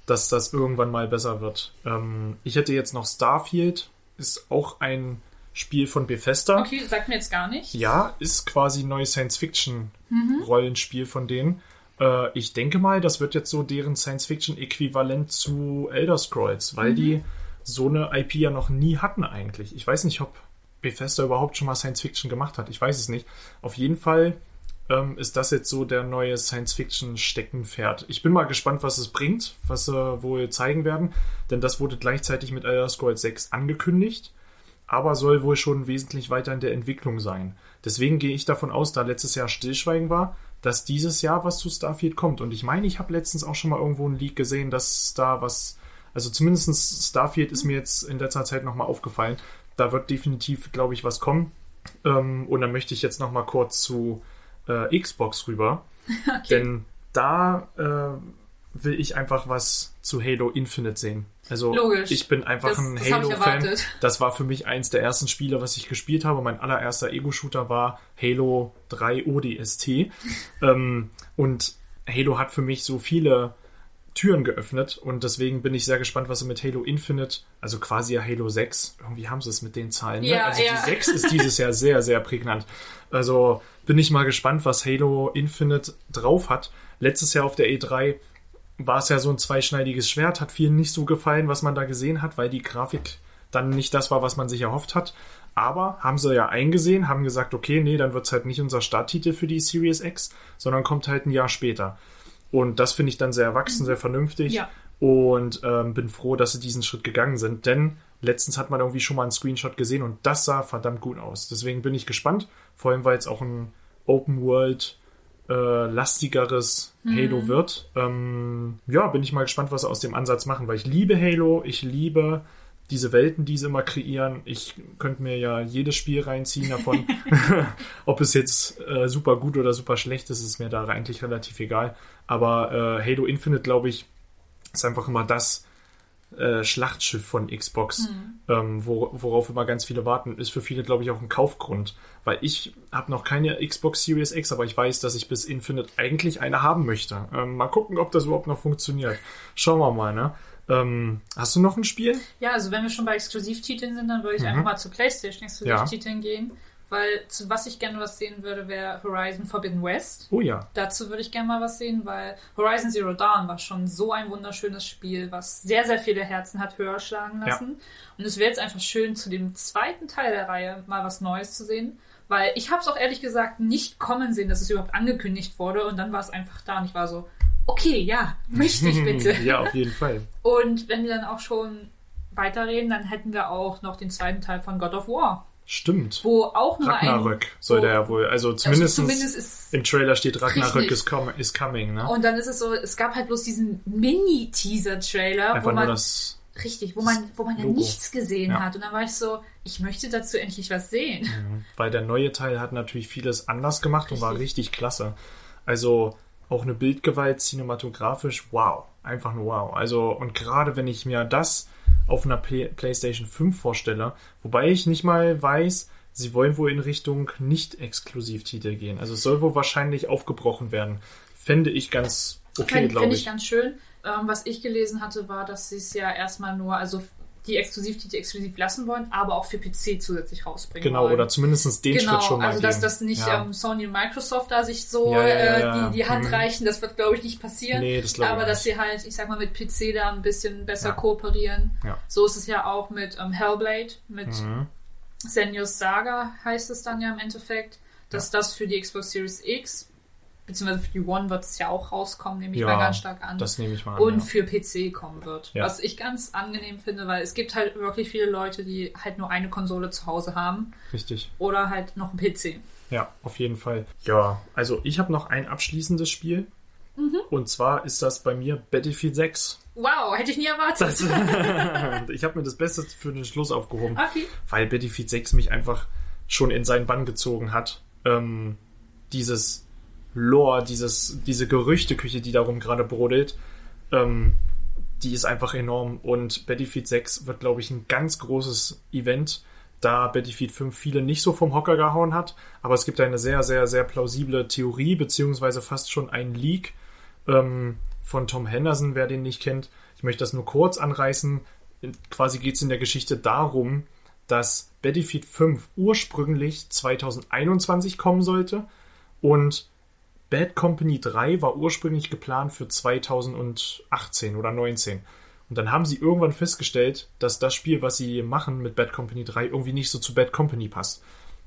dass das irgendwann mal besser wird. Ähm, ich hätte jetzt noch Starfield. Ist auch ein Spiel von Bethesda. Okay, sagt mir jetzt gar nicht. Ja, ist quasi ein neues Science-Fiction-Rollenspiel von denen. Äh, ich denke mal, das wird jetzt so deren Science-Fiction-Äquivalent zu Elder Scrolls, weil die so eine IP ja noch nie hatten eigentlich. Ich weiß nicht, ob Bethesda überhaupt schon mal Science-Fiction gemacht hat. Ich weiß es nicht. Auf jeden Fall ähm, ist das jetzt so der neue Science-Fiction-Steckenpferd. Ich bin mal gespannt, was es bringt, was sie wohl zeigen werden, denn das wurde gleichzeitig mit Elder Scrolls 6 angekündigt aber soll wohl schon wesentlich weiter in der Entwicklung sein. Deswegen gehe ich davon aus, da letztes Jahr Stillschweigen war, dass dieses Jahr was zu Starfield kommt. Und ich meine, ich habe letztens auch schon mal irgendwo einen Leak gesehen, dass da was, also zumindest Starfield ist mir jetzt in letzter Zeit nochmal aufgefallen. Da wird definitiv, glaube ich, was kommen. Ähm, und dann möchte ich jetzt nochmal kurz zu äh, Xbox rüber. Denn da äh, will ich einfach was zu Halo Infinite sehen. Also Logisch. ich bin einfach Das- ein Halo-Fan. Das war für mich eins der ersten Spiele, was ich gespielt habe. Mein allererster Ego-Shooter war Halo 3 ODST. ähm, und Halo hat für mich so viele Türen geöffnet und deswegen bin ich sehr gespannt, was sie mit Halo Infinite, also quasi ja Halo 6, irgendwie haben sie es mit den Zahlen. Ne? Ja, also ja. die 6 ist dieses Jahr sehr, sehr prägnant. Also bin ich mal gespannt, was Halo Infinite drauf hat. Letztes Jahr auf der E3 war es ja so ein zweischneidiges Schwert, hat vielen nicht so gefallen, was man da gesehen hat, weil die Grafik dann nicht das war, was man sich erhofft hat. Aber haben sie ja eingesehen, haben gesagt, okay, nee, dann wird es halt nicht unser Starttitel für die Series X, sondern kommt halt ein Jahr später. Und das finde ich dann sehr erwachsen, sehr vernünftig. Ja. Und ähm, bin froh, dass sie diesen Schritt gegangen sind. Denn letztens hat man irgendwie schon mal einen Screenshot gesehen und das sah verdammt gut aus. Deswegen bin ich gespannt. Vor allem, weil es auch ein Open World äh, lastigeres Halo wird. Ähm, ja, bin ich mal gespannt, was sie aus dem Ansatz machen, weil ich liebe Halo, ich liebe diese Welten, die sie immer kreieren. Ich könnte mir ja jedes Spiel reinziehen davon. Ob es jetzt äh, super gut oder super schlecht ist, ist mir da eigentlich relativ egal. Aber äh, Halo Infinite, glaube ich, ist einfach immer das äh, Schlachtschiff von Xbox, ähm, wo, worauf immer ganz viele warten. Ist für viele, glaube ich, auch ein Kaufgrund. Weil ich habe noch keine Xbox Series X, aber ich weiß, dass ich bis Infinite eigentlich eine haben möchte. Ähm, mal gucken, ob das überhaupt noch funktioniert. Schauen wir mal, ne? Ähm, hast du noch ein Spiel? Ja, also wenn wir schon bei Exklusivtiteln sind, dann würde ich Mhm. einfach mal zu PlayStation Exklusivtiteln gehen. Weil zu was ich gerne was sehen würde, wäre Horizon Forbidden West. Oh ja. Dazu würde ich gerne mal was sehen, weil Horizon Zero Dawn war schon so ein wunderschönes Spiel, was sehr, sehr viele Herzen hat höher schlagen lassen. Und es wäre jetzt einfach schön, zu dem zweiten Teil der Reihe mal was Neues zu sehen. Weil ich habe es auch ehrlich gesagt nicht kommen sehen, dass es überhaupt angekündigt wurde. Und dann war es einfach da und ich war so, okay, ja, möchte ich bitte. ja, auf jeden Fall. Und wenn wir dann auch schon weiterreden, dann hätten wir auch noch den zweiten Teil von God of War, Stimmt. wo auch nur ein... Ragnarök soll wo- der ja wohl. Also zumindest, zumindest ist im Trailer steht Ragnarök Richtig. is, com is coming, ne? Und dann ist es so, es gab halt bloß diesen Mini-Teaser-Trailer, wo man, das. richtig, wo man, wo man ja nichts gesehen Ja. hat. Und dann war ich so, ich möchte dazu endlich was sehen. Weil der neue Teil hat natürlich vieles anders gemacht und war Richtig. richtig klasse. Also auch eine Bildgewalt cinematografisch, wow. Einfach nur wow. Also, und gerade wenn ich mir das auf einer Play PlayStation 5 vorstelle, wobei ich nicht mal weiß, sie wollen wohl in Richtung Nicht-Exklusivtitel gehen. Also es soll wohl wahrscheinlich aufgebrochen werden. Fände ich ganz okay, glaube ich. ich ganz schön. Ähm, was ich gelesen hatte, war, dass sie es ja erstmal nur, also die Exklusivtitel exklusiv lassen wollen, aber auch für PC zusätzlich rausbringen Genau, wollen. oder zumindest den Genau, Schritt schon mal also dass das nicht Ja. ähm, Sony und Microsoft da sich so Ja, ja, äh. Die, die Hand Mhm. reichen, das wird glaube ich nicht passieren. Nee, das Aber dass sie halt, ich sag mal, mit PC da ein bisschen besser kooperieren. So ist es ja auch mit ähm, Hellblade, mit Mhm. Senua's Saga heißt es dann ja im Endeffekt, dass das für die Xbox Series X beziehungsweise für die One wird es ja auch rauskommen, nehme ich Ja, mal ganz stark an. Das nehme ich mal an. und ja. für PC kommen wird. Ja. Was ich ganz angenehm finde, weil es gibt halt wirklich viele Leute, die halt nur eine Konsole zu Hause haben Richtig. oder halt noch einen PC. Ja, auf jeden Fall. Ja, also ich habe noch ein abschließendes Spiel. Mhm. Und zwar ist das bei mir Battlefield 6. Wow, hätte ich nie erwartet. Das, ich habe mir das Beste für den Schluss aufgehoben, okay. weil Battlefield 6 mich einfach schon in seinen Bann gezogen hat. Ähm, dieses Lore, dieses, diese Gerüchteküche, die darum gerade brodelt, ähm, die ist einfach enorm. Und Battlefield 6 wird, glaube ich, ein ganz großes Event, da Battlefield 5 viele nicht so vom Hocker gehauen hat. Aber es gibt eine sehr, sehr, sehr plausible Theorie, beziehungsweise fast schon ein Leak ähm, von Tom Henderson, wer den nicht kennt. Ich möchte das nur kurz anreißen. Quasi geht es in der Geschichte darum, dass Battlefield 5 ursprünglich 2021 kommen sollte und Bad Company 3 war ursprünglich geplant für 2018 oder 19. Und dann haben sie irgendwann festgestellt, dass das Spiel, was sie machen mit Bad Company 3, irgendwie nicht so zu Bad Company passt.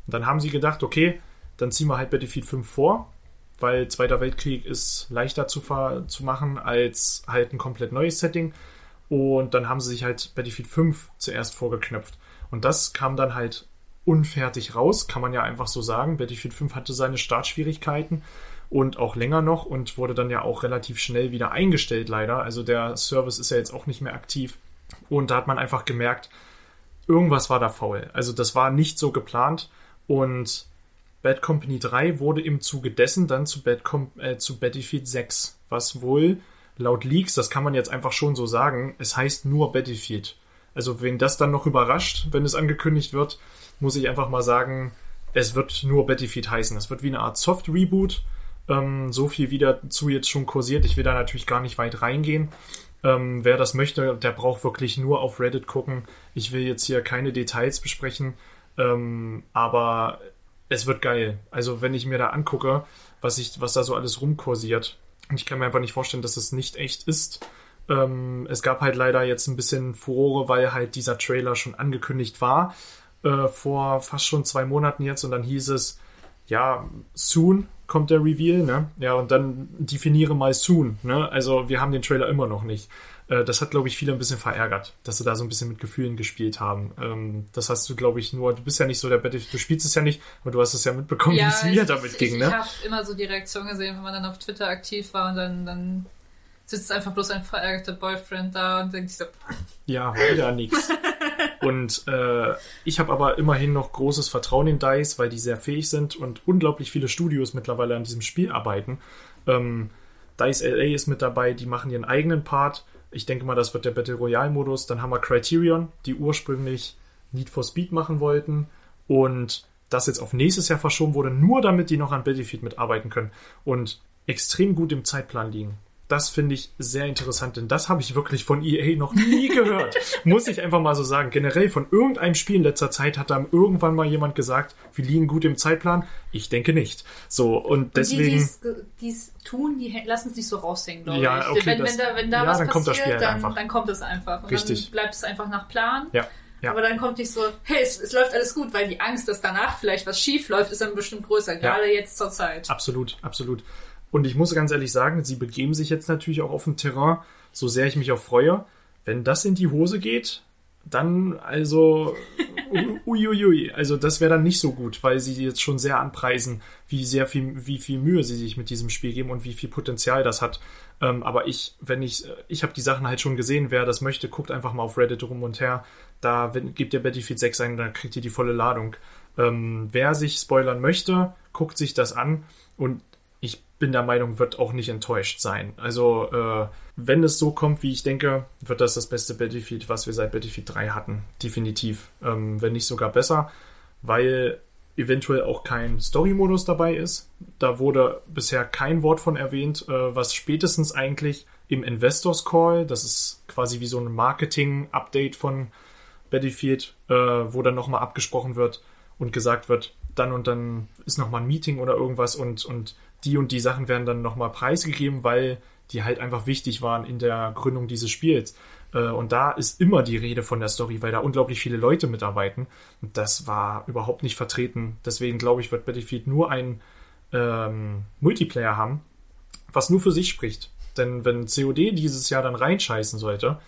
Und dann haben sie gedacht, okay, dann ziehen wir halt Battlefield 5 vor, weil Zweiter Weltkrieg ist leichter zu, zu machen als halt ein komplett neues Setting. Und dann haben sie sich halt Battlefield 5 zuerst vorgeknöpft. Und das kam dann halt unfertig raus, kann man ja einfach so sagen. Battlefield 5 hatte seine Startschwierigkeiten und auch länger noch und wurde dann ja auch relativ schnell wieder eingestellt, leider. Also der Service ist ja jetzt auch nicht mehr aktiv. Und da hat man einfach gemerkt, irgendwas war da faul. Also das war nicht so geplant. Und Bad Company 3 wurde im Zuge dessen dann zu, Bad Com äh, zu Battlefield 6, was wohl laut Leaks, das kann man jetzt einfach schon so sagen, es heißt nur Battlefield. Also wen das dann noch überrascht, wenn es angekündigt wird, muss ich einfach mal sagen, es wird nur Battlefield heißen. Es wird wie eine Art Soft-Reboot. Ähm, so viel wie dazu jetzt schon kursiert. Ich will da natürlich gar nicht weit reingehen. Ähm, wer das möchte, der braucht wirklich nur auf Reddit gucken. Ich will jetzt hier keine Details besprechen, ähm, aber es wird geil. Also wenn ich mir da angucke, was, ich, was da so alles rumkursiert, und ich kann mir einfach nicht vorstellen, dass es nicht echt ist. Ähm, es gab halt leider jetzt ein bisschen Furore, weil halt dieser Trailer schon angekündigt war, äh, vor fast schon zwei Monaten jetzt, und dann hieß es, ja, soon kommt der Reveal, ne? Ja, und dann definiere mal soon, ne? Also wir haben den Trailer immer noch nicht. Äh, das hat, glaube ich, viele ein bisschen verärgert, dass sie da so ein bisschen mit Gefühlen gespielt haben. Ähm, das hast du, glaube ich, nur, du bist ja nicht so der Battlefield, du spielst es ja nicht, aber du hast es ja mitbekommen, wie es mir damit ich, ging, ich, ne? Ich habe immer so die Reaktion gesehen, wenn man dann auf Twitter aktiv war und dann, dann sitzt einfach bloß ein verärgerter Boyfriend da und denkt sich so, Ja, wieder nix. Und äh, ich habe aber immerhin noch großes Vertrauen in DICE, weil die sehr fähig sind und unglaublich viele Studios mittlerweile an diesem Spiel arbeiten. Ähm, DICE LA ist mit dabei, die machen ihren eigenen Part. Ich denke mal, das wird der Battle Royale-Modus. Dann haben wir Criterion, die ursprünglich Need for Speed machen wollten und das jetzt auf nächstes Jahr verschoben wurde, nur damit die noch an Battlefield mitarbeiten können und extrem gut im Zeitplan liegen. Das finde ich sehr interessant, denn das habe ich wirklich von EA noch nie gehört. Muss ich einfach mal so sagen. Generell von irgendeinem Spiel in letzter Zeit hat da irgendwann mal jemand gesagt, wir liegen gut im Zeitplan. Ich denke nicht. So, und deswegen. Die, es tun, die lassen es nicht so raushängen, glaube Ja, ich. okay, wenn, das- wenn da, wenn da ja, was dann kommt das passiert, Spiel halt dann, einfach. dann kommt es einfach. Und Richtig. dann bleibt es einfach nach Plan. ja, ja. Aber dann kommt nicht so, hey, es, es läuft alles gut, weil die Angst, dass danach vielleicht was schief läuft, ist dann bestimmt größer, gerade jetzt zur Zeit. Absolut, absolut. Und ich muss ganz ehrlich sagen, sie begeben sich jetzt natürlich auch auf ein Terrain, so sehr ich mich auch freue. Wenn das in die Hose geht, dann also uiuiui, also das wäre dann nicht so gut, weil sie jetzt schon sehr anpreisen, wie sehr viel, wie viel Mühe sie sich mit diesem Spiel geben und wie viel Potenzial das hat. Ähm, aber ich, wenn ich, ich habe die Sachen halt schon gesehen, wer das möchte, guckt einfach mal auf Reddit rum und her. Da wenn, gebt ihr Battlefield 6 ein, dann kriegt ihr die volle Ladung. Ähm, wer sich spoilern möchte, guckt sich das an und bin der Meinung, wird auch nicht enttäuscht sein. Also, äh, wenn es so kommt, wie ich denke, wird das das beste Battlefield, was wir seit Battlefield 3 hatten. Definitiv. Ähm, wenn nicht sogar besser, weil eventuell auch kein Story-Modus dabei ist. Da wurde bisher kein Wort von erwähnt, äh, was spätestens eigentlich im Investors Call, das ist quasi wie so ein Marketing-Update von Battlefield, äh, wo dann nochmal abgesprochen wird und gesagt wird, dann und dann ist nochmal ein Meeting oder irgendwas und, und die und die Sachen werden dann nochmal preisgegeben, weil die halt einfach wichtig waren in der Gründung dieses Spiels. Äh, Und da ist immer die Rede von der Story, weil da unglaublich viele Leute mitarbeiten. Und das war überhaupt nicht vertreten. Deswegen glaube ich, wird Battlefield nur ein ähm, Multiplayer haben, was nur für sich spricht. Denn wenn COD dieses Jahr dann reinscheißen sollte,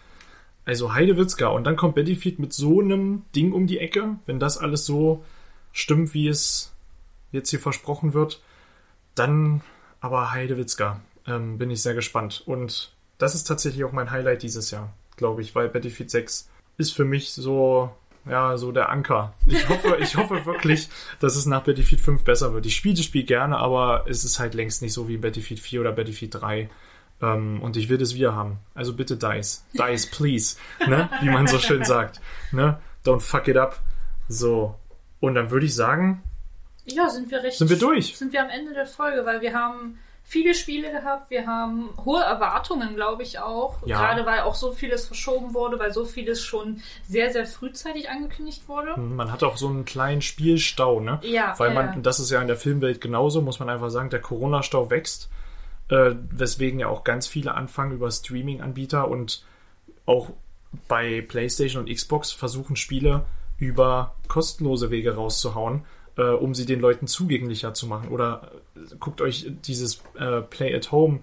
also Heidewitzka, und dann kommt Battlefield mit so einem Ding um die Ecke, wenn das alles so stimmt, wie es jetzt hier versprochen wird, dann aber Heidewitzka. Ähm, bin ich sehr gespannt. Und das ist tatsächlich auch mein Highlight dieses Jahr, glaube ich, weil Battlefield 6 ist für mich so, ja, so der Anker. Ich hoffe, ich hoffe wirklich, dass es nach Battlefield 5 besser wird. Ich spiele das Spiel gerne, aber es ist halt längst nicht so wie Battlefield 4 oder Battlefield 3. Ähm, und ich will das wieder haben. Also bitte DICE. DICE, please. Ne? Wie man so schön sagt. Ne? Don't fuck it up. So. Und dann würde ich sagen, Ja, sind wir recht. Sind wir durch? Sind wir am Ende der Folge, weil wir haben viele Spiele gehabt, wir haben hohe Erwartungen, glaube ich auch. Ja. Gerade weil auch so vieles verschoben wurde, weil so vieles schon sehr, sehr frühzeitig angekündigt wurde. man hat auch so einen kleinen Spielstau, ne? Ja, Weil man, ja. das ist ja in der Filmwelt genauso, muss man einfach sagen, der Corona-Stau wächst, äh, weswegen ja auch ganz viele anfangen über Streaming-Anbieter und auch bei PlayStation und Xbox versuchen Spiele über kostenlose Wege rauszuhauen, äh, um sie den Leuten zugänglicher zu machen. Oder äh, guckt euch dieses äh, Play at Home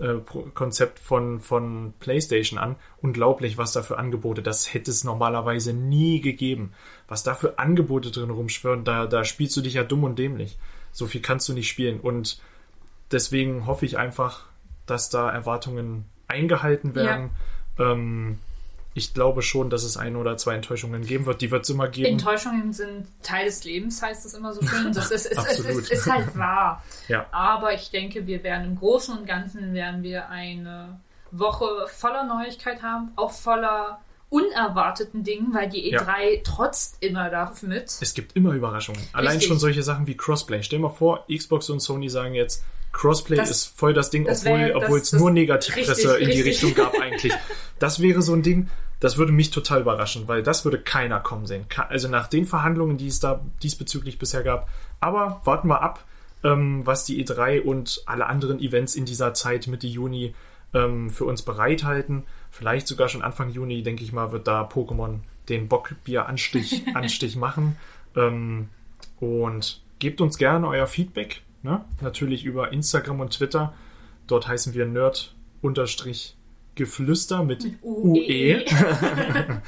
äh, Konzept von, von PlayStation an. Unglaublich, was da für Angebote. Das hätte es normalerweise nie gegeben. Was da für Angebote drin rumschwören, da, da spielst du dich ja dumm und dämlich. So viel kannst du nicht spielen. Und deswegen hoffe ich einfach, dass da Erwartungen eingehalten werden. Ähm, ich glaube schon, dass es ein oder zwei Enttäuschungen geben wird. Die wird es immer geben. Enttäuschungen sind Teil des Lebens, heißt es immer so schön. Das ist, ist, ist, ist, ist halt wahr. Ja. Aber ich denke, wir werden im Großen und Ganzen werden wir eine Woche voller Neuigkeit haben, auch voller unerwarteten Dingen, weil die Ja. E3 trotzt immer damit. Es gibt immer Überraschungen. Allein Richtig. schon solche Sachen wie Crossplay. Stell mal vor, Xbox und Sony sagen jetzt, Crossplay Das- ist voll das Ding, das obwohl es nur Negativpresse richtig, in die richtig. Richtung gab eigentlich. Das wäre so ein Ding, das würde mich total überraschen, weil das würde keiner kommen sehen. Also nach den Verhandlungen, die es da diesbezüglich bisher gab. Aber warten wir ab, ähm, was die E3 und alle anderen Events in dieser Zeit Mitte Juni ähm, für uns bereithalten. Vielleicht sogar schon Anfang Juni, denke ich mal, wird da Pokémon den Bockbier-Anstich Anstich machen. Ähm, und gebt uns gerne euer Feedback. Ne? Natürlich über Instagram und Twitter. Dort heißen wir Nerd-Geflüster mit UE.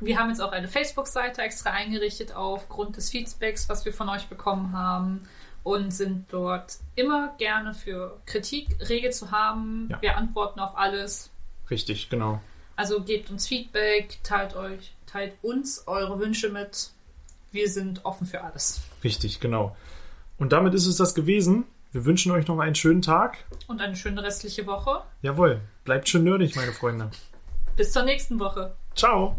Wir haben jetzt auch eine Facebook-Seite extra eingerichtet aufgrund des Feedbacks, was wir von euch bekommen haben. Und sind dort immer gerne für Kritik rege zu haben. Ja. Wir antworten auf alles. Richtig, genau. Also gebt uns Feedback, teilt euch, teilt uns eure Wünsche mit. Wir sind offen für alles. Richtig, genau. Und damit ist es das gewesen. Wir wünschen euch noch einen schönen Tag. Und eine schöne restliche Woche. Jawohl, bleibt schön nerdig, meine Freunde. Bis zur nächsten Woche. Ciao.